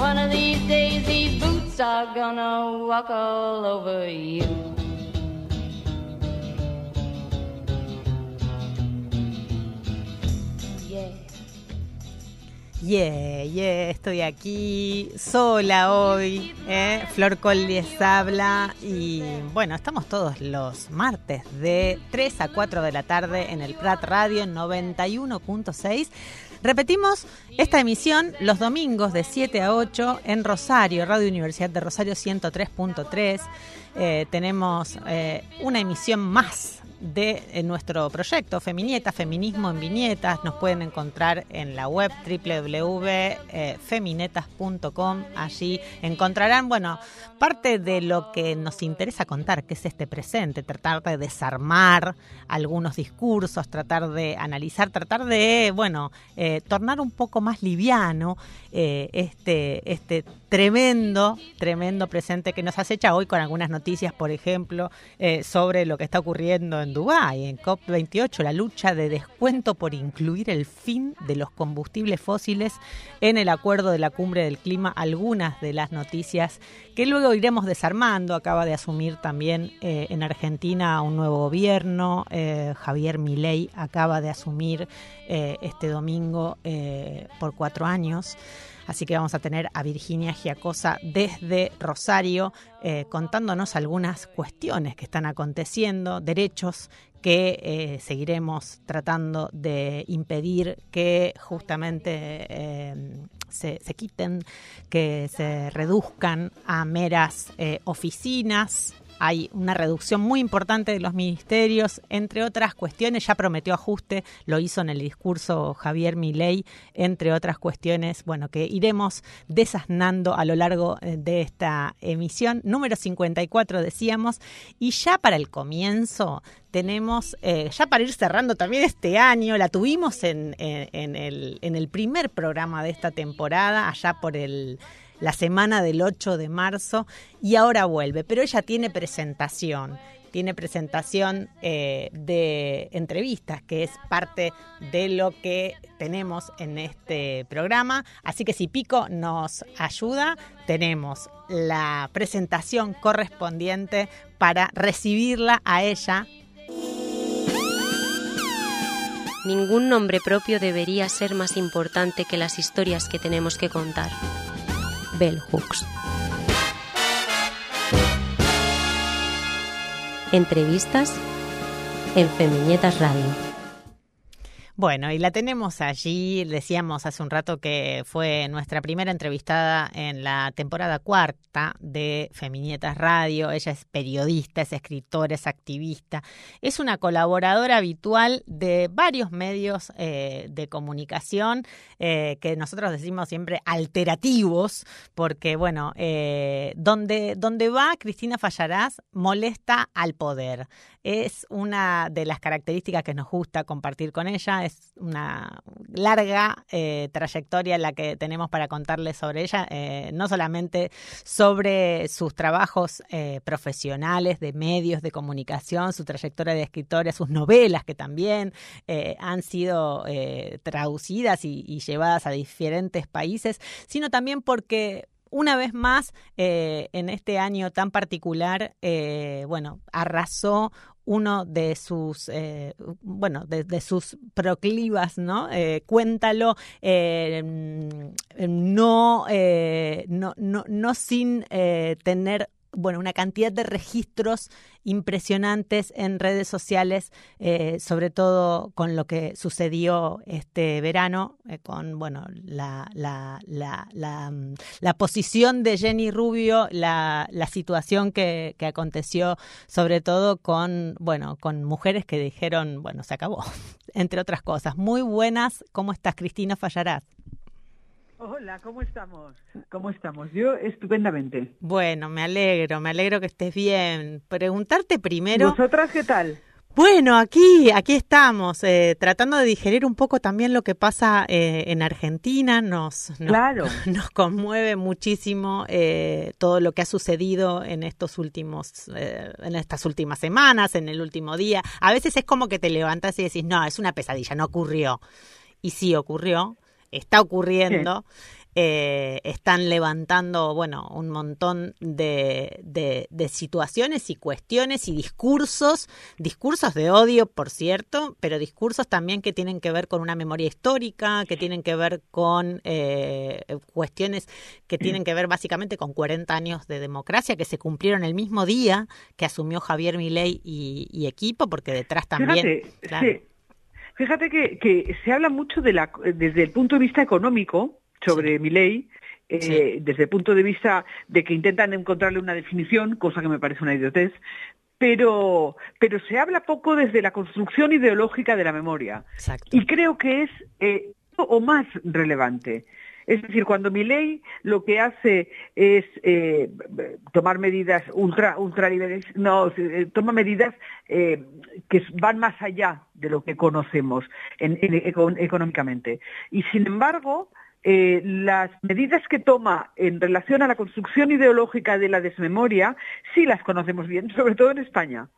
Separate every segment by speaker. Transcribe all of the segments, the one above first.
Speaker 1: One of these days, these boots are gonna walk all over you. Yeah.
Speaker 2: Yeah, estoy aquí sola hoy. ¿eh? Flor Col les habla y bueno, estamos todos los martes de 3 a 4 de la tarde en el Prat Radio 91.6. Repetimos esta emisión los domingos de 7 a 8 en Rosario, Radio Universidad de Rosario 103.3. Eh, tenemos eh, una emisión más de eh, nuestro proyecto Feminietas, Feminismo en Viñetas. Nos pueden encontrar en la web www.feminetas.com. Allí encontrarán, bueno, parte de lo que nos interesa contar, que es este presente, tratar de desarmar algunos discursos, tratar de analizar, tratar de, bueno, eh, tornar un poco más liviano eh, este, este tremendo, tremendo presente que nos acecha hoy con algunas noticias, por ejemplo, eh, sobre lo que está ocurriendo en Dubái, en COP28, la lucha de descuento por incluir el fin de los combustibles fósiles en el acuerdo de la cumbre del clima, algunas de las noticias que luego iremos desarmando. Acaba de asumir también eh, en Argentina un nuevo gobierno, eh, Javier Milei acaba de asumir este domingo por cuatro años. Así que vamos a tener a Virginia Giacosa desde Rosario eh, contándonos algunas cuestiones que están aconteciendo, derechos que eh, seguiremos tratando de impedir que justamente eh, se, quiten, que se reduzcan a meras oficinas hay una reducción muy importante de los ministerios, entre otras cuestiones, ya prometió ajuste, lo hizo en el discurso Javier Milei, entre otras cuestiones, bueno, que iremos desasnando a lo largo eh, de esta emisión. Número 54 decíamos, y ya para el comienzo tenemos, eh, ya para ir cerrando también este año, la tuvimos en, el primer programa de esta temporada, allá por el la semana del 8 de marzo y ahora vuelve, pero ella tiene presentación, tiene presentación eh, de entrevistas, que es parte de lo que tenemos en este programa. Así que si Pico nos ayuda, tenemos la presentación correspondiente para recibirla a ella.
Speaker 3: Ningún nombre propio debería ser más importante que las historias que tenemos que contar. Bell Hooks. Entrevistas en Femiñetas Radio.
Speaker 2: Bueno, y la tenemos allí, decíamos hace un rato que fue nuestra primera entrevistada en la temporada cuarta de Feminietas Radio. Ella es periodista, es escritora, es activista, es una colaboradora habitual de varios medios eh, de comunicación eh, que nosotros decimos siempre alterativos, porque bueno, eh, donde, donde va Cristina Fallarás molesta al poder. Es una de las características que nos gusta compartir con ella. Es una larga eh, trayectoria la que tenemos para contarles sobre ella, eh, no solamente sobre sus trabajos eh, profesionales de medios de comunicación, su trayectoria de escritora, sus novelas que también eh, han sido traducidas y llevadas a diferentes países, sino también porque una vez más, eh, en este año tan particular, eh, bueno, arrasó uno de sus, eh, bueno, de, sus proclivas, ¿no? Cuéntalo, no, no, no, no sin tener bueno, una cantidad de registros impresionantes en redes sociales, eh, sobre todo con lo que sucedió este verano, eh, con bueno, la, la, la, la, mm, posición de Jenny Rubio, la, la situación que, que, aconteció, sobre todo con, bueno, con mujeres que dijeron, bueno, se acabó, entre otras cosas. Muy buenas, ¿cómo estás, Cristina Fallarás?
Speaker 4: Hola, ¿cómo estamos? ¿Cómo estamos? Yo estupendamente.
Speaker 2: Bueno, me alegro, me alegro que estés bien. Preguntarte primero.
Speaker 4: ¿Vosotras qué tal?
Speaker 2: Bueno, aquí, aquí estamos, eh, tratando de digerir un poco también lo que pasa eh, en Argentina. Nos,
Speaker 4: claro.
Speaker 2: nos conmueve muchísimo eh, todo lo que ha sucedido en estos últimos, en estas últimas semanas, en el último día. A veces es como que te levantas y decís, no, es una pesadilla, no ocurrió. Y sí ocurrió está ocurriendo. Eh, están levantando, bueno, un montón de, de, situaciones y cuestiones y discursos, discursos de odio, por cierto, pero discursos también que tienen que ver con una memoria histórica, que tienen que ver con eh, cuestiones que tienen que ver básicamente con 40 años de democracia que se cumplieron el mismo día que asumió Javier Milei y, equipo, porque detrás también...
Speaker 4: Fíjate que, que se habla mucho de la, desde el punto de vista económico sobre mi ley, eh, desde el punto de vista de que intentan encontrarle una definición, cosa que me parece una idiotez, pero, pero se habla poco desde la construcción ideológica de la memoria. Y creo que es eh, o más relevante. Es decir, cuando mi ley lo que hace es eh, tomar medidas ultra, ultra no, eh, toma medidas eh, que van más allá de lo que conocemos económicamente. Y sin embargo, las medidas que toma en relación a la construcción ideológica de la desmemoria sí las conocemos bien, sobre todo en España.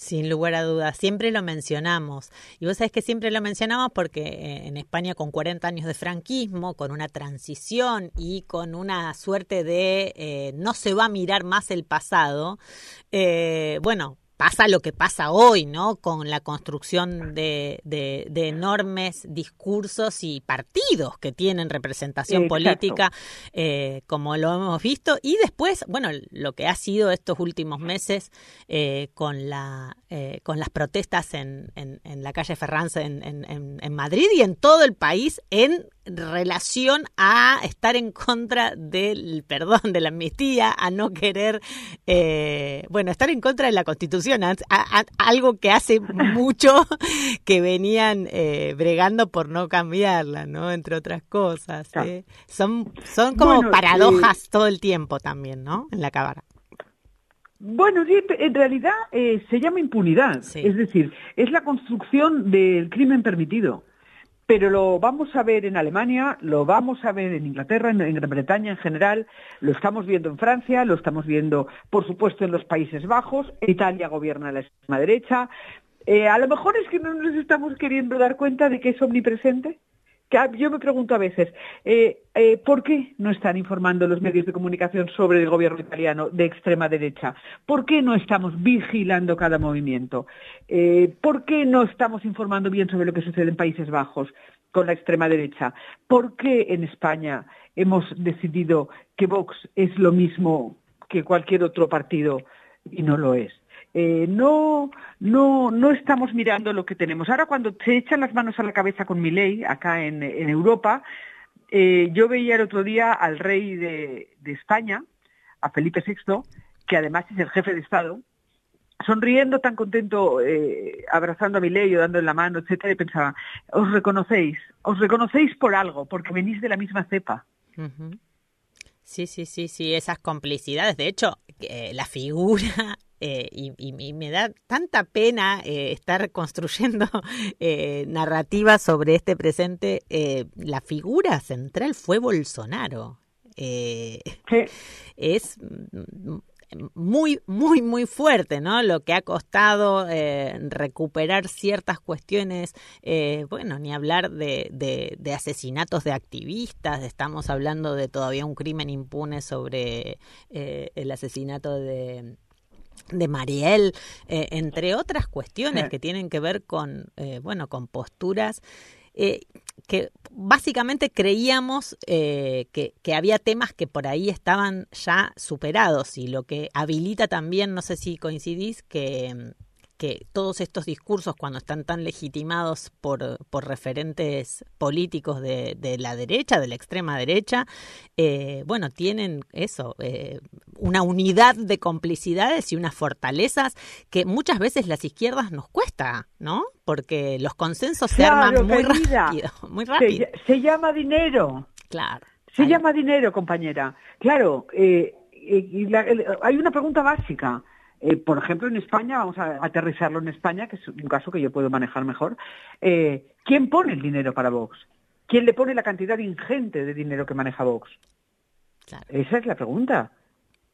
Speaker 2: Sin lugar a dudas, siempre lo mencionamos. Y vos sabés que siempre lo mencionamos porque eh, en España con 40 años de franquismo, con una transición y con una suerte de eh, no se va a mirar más el pasado, eh, bueno, pasa lo que pasa hoy, ¿no? Con la construcción de, de, enormes discursos y partidos que tienen representación política, eh, como lo hemos visto, y después, bueno, lo que ha sido estos últimos meses eh, con la eh, con las protestas en, en, en la calle Ferranza en, en, Madrid y en todo el país en relación a estar en contra del perdón, de la amnistía, a no querer, eh, bueno, estar en contra de la Constitución, algo que hace mucho que venían eh, bregando por no cambiarla, ¿no? Entre otras cosas. ¿eh? Son, son como paradojas todo el tiempo también, ¿no? En la cámara.
Speaker 4: Bueno, en realidad se llama impunidad, es decir, es la construcción del crimen permitido pero lo vamos a ver en Alemania, lo vamos a ver en Inglaterra, en, Gran Bretaña en general, lo estamos viendo en Francia, lo estamos viendo, por supuesto, en los Países Bajos, Italia gobierna la extrema derecha. Eh, a lo mejor es que no nos estamos queriendo dar cuenta de que es omnipresente yo me pregunto a veces, eh, eh, ¿por qué no están informando los medios de comunicación sobre el gobierno italiano de extrema derecha? ¿Por qué no estamos vigilando cada movimiento? Eh, ¿Por qué no estamos informando bien sobre lo que sucede en Países Bajos con la extrema derecha? ¿Por qué en España hemos decidido que Vox es lo mismo que cualquier otro partido y no lo es? Eh, no, no, no estamos mirando lo que tenemos. Ahora cuando se echan las manos a la cabeza con mi ley acá en, Europa, eh, yo veía el otro día al rey de, España, a Felipe VI, que además es el jefe de Estado, sonriendo tan contento, eh, abrazando a mi ley o dándole la mano, etcétera, y pensaba, os reconocéis, os reconocéis por algo, porque venís de la misma cepa.
Speaker 2: Sí, sí, sí, sí, esas complicidades. De hecho, la figura eh, y, me da tanta pena eh, estar construyendo eh, narrativas sobre este presente. la figura central fue Bolsonaro. Es muy, muy, muy fuerte, ¿no? Lo que ha costado recuperar ciertas cuestiones, bueno, ni hablar de, de, asesinatos de activistas, estamos hablando de todavía un crimen impune sobre el asesinato de de Mariel, eh, entre otras cuestiones que tienen que ver con, eh, bueno, con posturas eh, que básicamente creíamos que, que, había temas que por ahí estaban ya superados y lo que habilita también, no sé si coincidís, que que todos estos discursos, cuando están tan legitimados por, por referentes políticos de, de, la derecha, de la extrema derecha, eh, bueno, tienen eso, eh, una unidad de complicidades y unas fortalezas que muchas veces las izquierdas nos cuesta, ¿no? Porque los consensos se arman muy rápido. Muy rápido.
Speaker 4: Se, llama dinero.
Speaker 2: Claro.
Speaker 4: Se llama dinero, compañera. Claro, eh, hay una pregunta básica. Eh, por ejemplo, en España, vamos a aterrizarlo en España, que es un caso que yo puedo manejar mejor. Eh, ¿Quién pone el dinero para Vox? ¿Quién le pone la cantidad ingente de dinero que maneja Vox? Esa es la pregunta.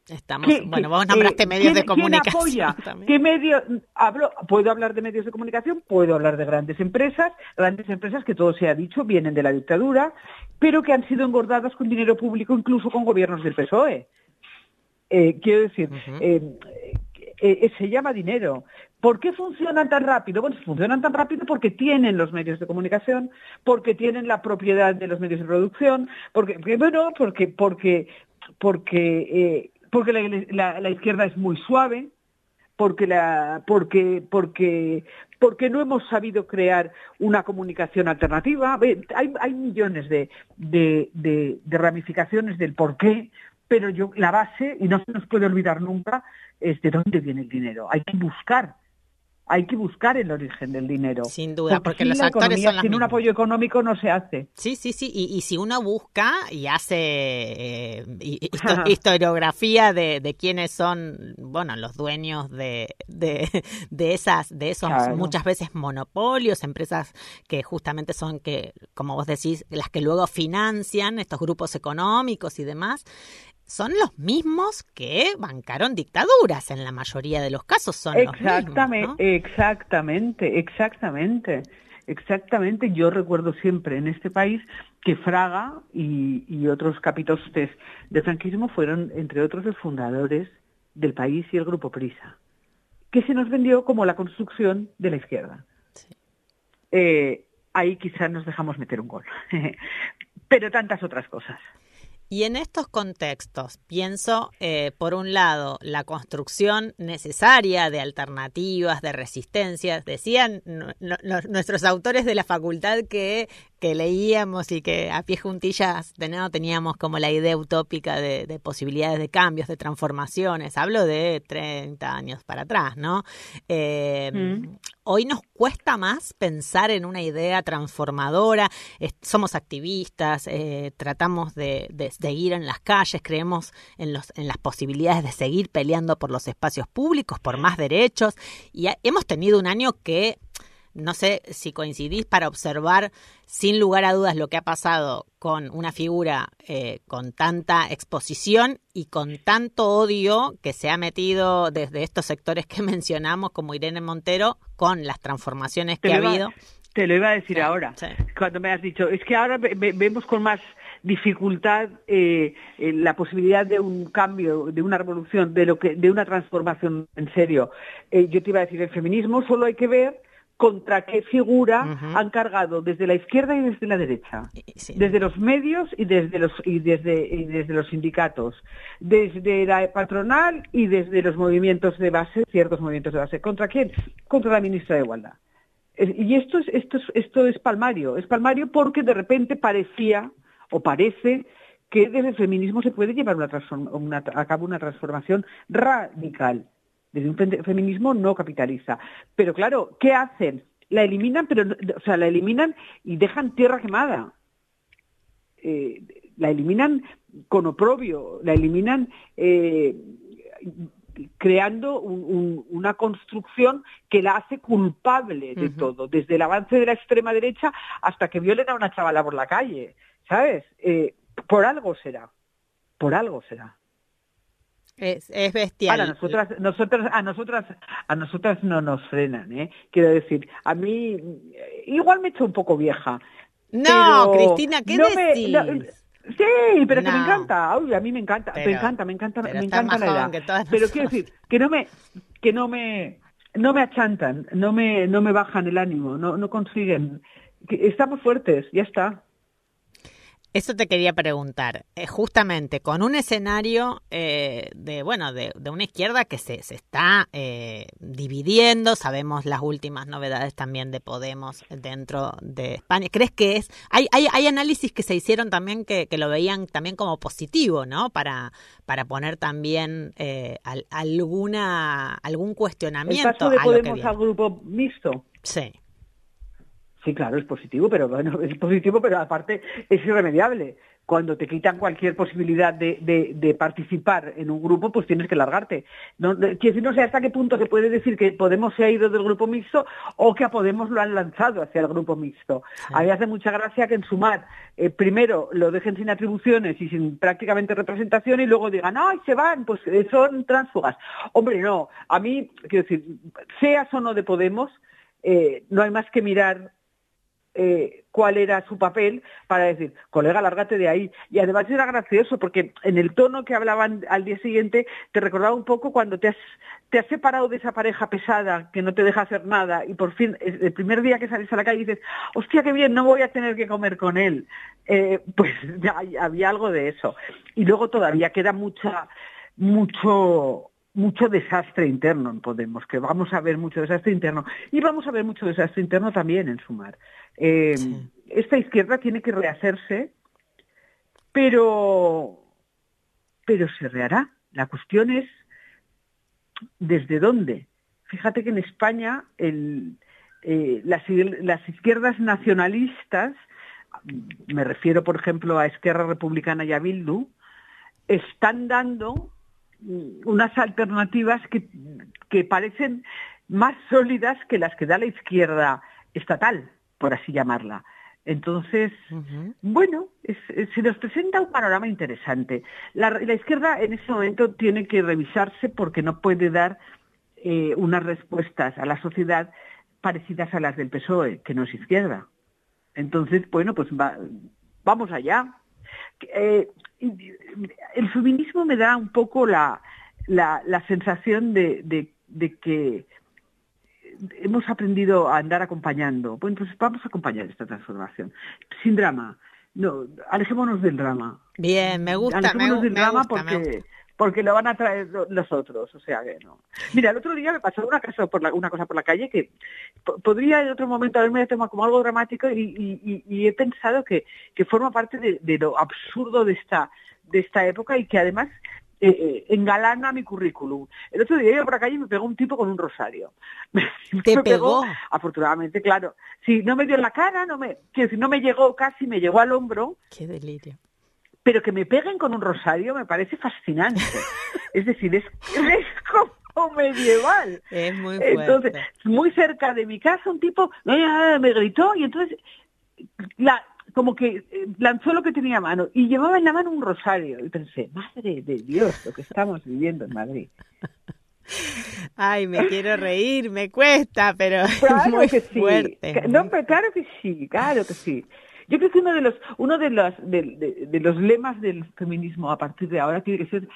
Speaker 2: Estamos, bueno, vos nombraste eh, medios de comunicación.
Speaker 4: ¿quién apoya? ¿Qué medio, hablo, puedo hablar de medios de comunicación, puedo hablar de grandes empresas, grandes empresas que todo se ha dicho vienen de la dictadura, pero que han sido engordadas con dinero público, incluso con gobiernos del PSOE. quiero decir, eh, eh, se llama dinero. ¿Por qué funcionan tan rápido? Bueno, funcionan tan rápido porque tienen los medios de comunicación, porque tienen la propiedad de los medios de producción, porque, bueno, porque, porque, porque, eh, porque la, izquierda es muy suave, porque la, porque, porque, porque no hemos sabido crear una comunicación alternativa. Hay, hay millones de, de, de, de ramificaciones del por qué, pero yo, la base, y no se nos puede olvidar nunca, es de dónde viene el dinero. Hay que buscar hay que buscar el origen del dinero.
Speaker 2: Sin duda, porque, los actores son
Speaker 4: sin un apoyo económico no se hace.
Speaker 2: Sí, sí, sí. Y, si uno busca y hace eh, historiografía de, de, quiénes son, bueno, los dueños de, de, de esas, de esos muchas veces monopolios, empresas que justamente son que, como vos decís, las que luego financian estos grupos económicos y demás, son los mismos que bancaron dictaduras en la mayoría de los casos son
Speaker 4: exactamente
Speaker 2: los mismos,
Speaker 4: exactamente exactamente exactamente. Yo recuerdo siempre en este país que Fraga y, otros capitostes del franquismo fueron entre otros los fundadores del país y el grupo Prisa que se nos vendió como la construcción de la izquierda. Eh, ahí quizás nos dejamos meter un gol pero tantas otras cosas
Speaker 2: y en estos contextos pienso, eh, por un lado, la construcción necesaria de alternativas, de resistencias. Decían nuestros autores de la facultad que que leíamos y que a pie juntillas de nuevo teníamos como la idea utópica de, posibilidades de cambios, de transformaciones. Hablo de 30 años para atrás, ¿no? Eh, mm. Hoy nos cuesta más pensar en una idea transformadora. somos activistas, eh, tratamos de, de, seguir en las calles, creemos en, los, en las posibilidades de seguir peleando por los espacios públicos, por más derechos. Y hemos tenido un año que no sé si coincidís para observar sin lugar a dudas lo que ha pasado con una figura eh, con tanta exposición y con tanto odio que se ha metido desde estos sectores que mencionamos como Irene Montero con las transformaciones que ha habido.
Speaker 4: Te lo iba a decir ahora, cuando me has dicho, es que ahora vemos con más dificultad eh, la posibilidad de un cambio, de una revolución, de lo que, de una transformación en serio. Eh, yo te iba a decir, el feminismo solo hay que ver contra qué figura han cargado desde la izquierda y desde la derecha, desde los medios y desde los y desde y desde los sindicatos, desde la patronal y desde los movimientos de base, ciertos movimientos de base. ¿Contra quién? Contra la ministra de Igualdad. Y esto es esto es esto es palmario, es palmario porque de repente parecía o parece que desde el feminismo se puede llevar a cabo una transformación radical desde un feminismo no capitalista. Pero claro, ¿qué hacen? La eliminan, pero, o sea, la eliminan y dejan tierra quemada. Eh, la eliminan con oprobio, la eliminan eh, creando una construcción que la hace culpable de todo, desde el avance de la extrema derecha hasta que violen a una chavala por la calle, ¿sabes? Eh, por algo será, por algo será.
Speaker 2: Es, es bestial.
Speaker 4: Ahora, nosotras, nosotras, a nosotras, a nosotras no nos frenan, ¿eh? Quiero decir, a mí igual me he hecho un poco vieja.
Speaker 2: No, Cristina, ¿qué decís?
Speaker 4: Sí, pero que me encanta. a mí me encanta, me encanta, me encanta, me encanta la edad. Pero quiero decir que no me, que no me, no me achantan, no me, no me bajan el ánimo, no, no consiguen. estamos fuertes, ya está.
Speaker 2: Eso te quería preguntar, eh, justamente con un escenario eh, de, bueno, de, una izquierda que se, se está eh, dividiendo, sabemos las últimas novedades también de Podemos dentro de España. ¿Crees que es, hay, hay, hay análisis que se hicieron también que, que, lo veían también como positivo, ¿no? Para, para poner también alguna, algún cuestionamiento.
Speaker 4: El paso de Podemos al grupo mixto.
Speaker 2: Sí.
Speaker 4: Sí, claro, es positivo, pero bueno, es positivo, pero aparte es irremediable. Cuando te quitan cualquier posibilidad de, de, participar en un grupo, pues tienes que largarte. No, no sé hasta qué punto se puede decir que Podemos se ha ido del grupo mixto o que a Podemos lo han lanzado hacia el grupo mixto. A mí hace mucha gracia que en Sumar eh, primero lo dejen sin atribuciones y sin prácticamente representación y luego digan, ¡ay, se van! Pues eh, son tránsfugas. Hombre, no. A mí, quiero decir, seas o no de Podemos, eh, no hay más que mirar eh, cuál era su papel para decir, colega, lárgate de ahí. Y además era gracioso porque en el tono que hablaban al día siguiente te recordaba un poco cuando te has, te has separado de esa pareja pesada que no te deja hacer nada y por fin el primer día que sales a la calle dices, hostia, qué bien, no voy a tener que comer con él. Eh, pues ya había algo de eso. Y luego todavía queda mucha, mucho mucho desastre interno en Podemos, que vamos a ver mucho desastre interno. Y vamos a ver mucho desastre interno también en Sumar. Eh, esta izquierda tiene que rehacerse, pero, pero se rehará. La cuestión es desde dónde. Fíjate que en España el, eh, las, las, izquierdas nacionalistas, me refiero por ejemplo a Esquerra Republicana y a Bildu, están dando unas alternativas que, que parecen más sólidas que las que da la izquierda estatal, por así llamarla. Entonces, bueno, se nos presenta un panorama interesante. La, izquierda en ese momento tiene que revisarse porque no puede dar eh, unas respuestas a la sociedad parecidas a las del PSOE, que no es izquierda. Entonces, bueno, pues vamos allá. Eh, el feminismo me da un poco la, la, sensación de, de, que hemos aprendido a andar acompañando. Bueno, pues vamos a acompañar esta transformación. Sin drama. No, alejémonos del drama.
Speaker 2: Bien, me gusta. Alejémonos
Speaker 4: del drama porque, porque lo van a traer los otros. O sea que no. Mira, el otro día me pasó una cosa por la, una cosa por la calle que podría en otro momento haberme tomado como algo dramático y, he pensado que, que forma parte de, de, lo absurdo de esta de esta época y que además eh, eh, engalana mi currículum. El otro día iba por la calle y me pegó un tipo con un rosario.
Speaker 2: ¿Te pegó?
Speaker 4: Afortunadamente, claro. Si no me dio en la cara, no me, que no me llegó casi, me llegó al hombro.
Speaker 2: Qué delirio.
Speaker 4: Pero que me peguen con un rosario me parece fascinante. es decir, es, es como medieval.
Speaker 2: Es muy fuerte.
Speaker 4: Entonces, muy cerca de mi casa, un tipo me gritó y entonces la, como que eh, lanzó lo que tenía a mano y llevaba en la mano un rosario. Y pensé, madre de Dios, lo que estamos viviendo en Madrid.
Speaker 2: Ay, me quiero reír, me cuesta, pero es muy que
Speaker 4: sí.
Speaker 2: fuerte.
Speaker 4: No, pero claro que sí, claro que sí. Yo creo que uno de los uno de los de, los lemas del feminismo a partir de ahora tiene que ser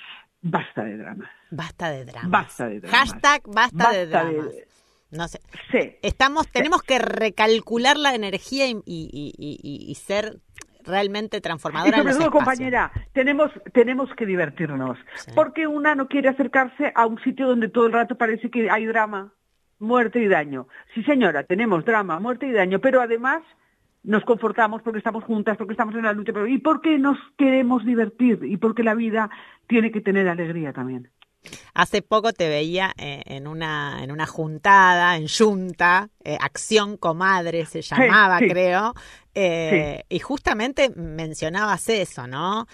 Speaker 4: basta de dramas.
Speaker 2: Basta de dramas.
Speaker 4: Basta de dramas.
Speaker 2: Hashtag basta, de dramas. No sé.
Speaker 4: Sí.
Speaker 2: Estamos, tenemos que recalcular la energía y, ser realmente transformadora.
Speaker 4: Y sobre todo, compañera, tenemos, tenemos que divertirnos. Porque una no quiere acercarse a un sitio donde todo el rato parece que hay drama, muerte y daño. Sí, señora, tenemos drama, muerte y daño, pero además nos confortamos porque estamos juntas, porque estamos en la lucha, pero y porque nos queremos divertir y porque la vida tiene que tener alegría también.
Speaker 2: Hace poco te veía eh, en una en una juntada, en Junta, eh, Acción Comadre se llamaba, creo, eh, y justamente mencionabas eso, ¿no?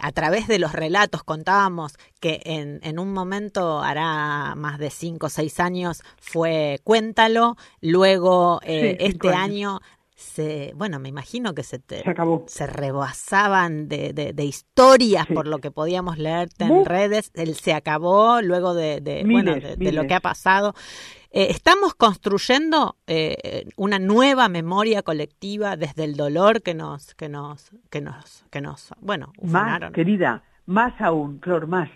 Speaker 2: a través de los relatos contábamos que en, en un momento, hará más de cinco o seis años, fue Cuéntalo, luego este año se, bueno, me imagino que se,
Speaker 4: se, acabó.
Speaker 2: se rebosaban de, de, historias por lo que podíamos leer en redes. Él se acabó luego de, de bueno, de, lo que ha pasado. Eh, estamos construyendo eh, una nueva memoria colectiva desde el dolor que nos, que nos, que nos, que nos, bueno,
Speaker 4: más querida, más aún, Flor, más.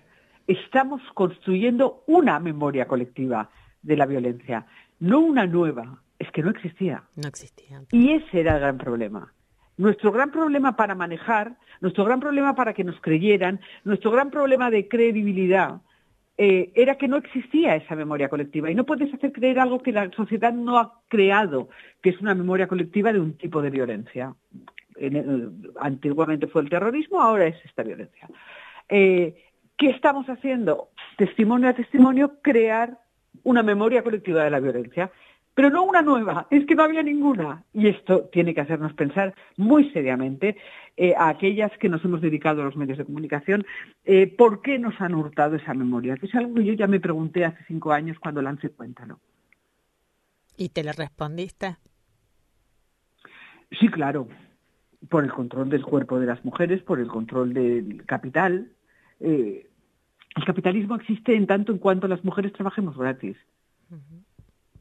Speaker 4: Estamos construyendo una memoria colectiva de la violencia, no una nueva es que no existía.
Speaker 2: No existía.
Speaker 4: Y ese era el gran problema. Nuestro gran problema para manejar, nuestro gran problema para que nos creyeran, nuestro gran problema de credibilidad eh, era que no existía esa memoria colectiva. Y no puedes hacer creer algo que la sociedad no ha creado, que es una memoria colectiva de un tipo de violencia. antiguamente fue el terrorismo, ahora es esta violencia. Eh, ¿Qué estamos haciendo? Testimonio a testimonio, crear una memoria colectiva de la violencia pero no una nueva, es que no había ninguna. Y esto tiene que hacernos pensar muy seriamente eh, a aquellas que nos hemos dedicado a los medios de comunicación, eh, ¿por qué nos han hurtado esa memoria? Que es algo que yo ya me pregunté hace cinco años cuando lancé Cuéntalo.
Speaker 2: ¿Y te le respondiste?
Speaker 4: Sí, claro, por el control del cuerpo de las mujeres, por el control del capital. Eh, el capitalismo existe en tanto en cuanto las mujeres trabajemos gratis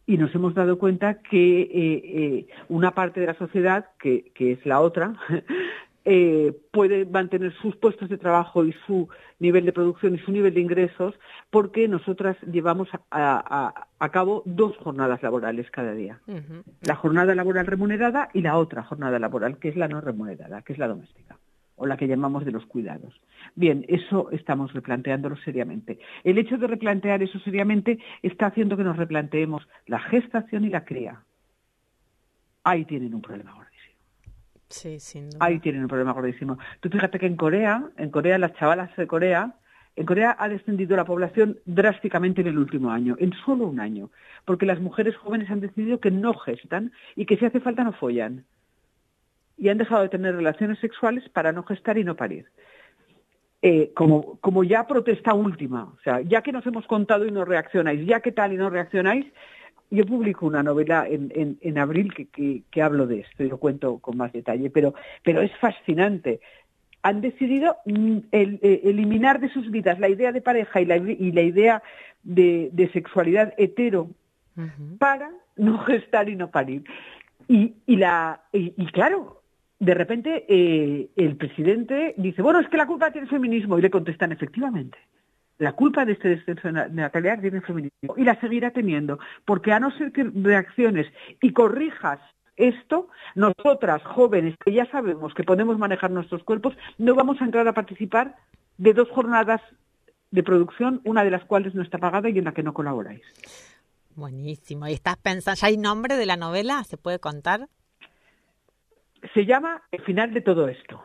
Speaker 4: y nos hemos dado cuenta que eh, eh, una parte de la sociedad, que, es la otra, eh, puede mantener sus puestos de trabajo y su nivel de producción y su nivel de ingresos porque nosotras llevamos a, cabo dos jornadas laborales cada día. La jornada laboral remunerada y la otra jornada laboral, que es la no remunerada, que es la doméstica o la que llamamos de los cuidados. Bien, eso estamos replanteándolo seriamente. El hecho de replantear eso seriamente está haciendo que nos replanteemos la gestación y la cría. Ahí tienen un problema gordísimo.
Speaker 2: Sí, sin duda.
Speaker 4: Ahí tienen un problema gordísimo. Tú fíjate que en Corea, en Corea, las chavalas de Corea, en Corea ha descendido la población drásticamente en el último año, en solo un año, porque las mujeres jóvenes han decidido que no gestan y que si hace falta no follan y han dejado de tener relaciones sexuales para no gestar y no parir. Eh, como, como ya protesta última, o sea, ya que nos hemos contado y no reaccionáis, ya que tal y no reaccionáis, yo publico una novela en, en, abril que, que, hablo de esto y lo cuento con más detalle, pero, pero es fascinante. Han decidido mm, eh, eliminar de sus vidas la idea de pareja y la, y la idea de, de sexualidad hetero para no gestar y no parir. Y, y, la, y claro, de repente eh, el presidente dice, bueno, es que la culpa tiene el feminismo, y le contestan, efectivamente, la culpa de este descenso de tiene el feminismo, y la seguirá teniendo, porque a no ser que reacciones y corrijas esto, nosotras jóvenes que ya sabemos que podemos manejar nuestros cuerpos, no vamos a entrar a participar de dos jornadas de producción, una de las cuales no está pagada y en la que no colaboráis.
Speaker 2: Buenísimo. ¿Y estás pensando, ya hay nombre de la novela? ¿Se puede contar?
Speaker 4: Se llama El final de todo esto.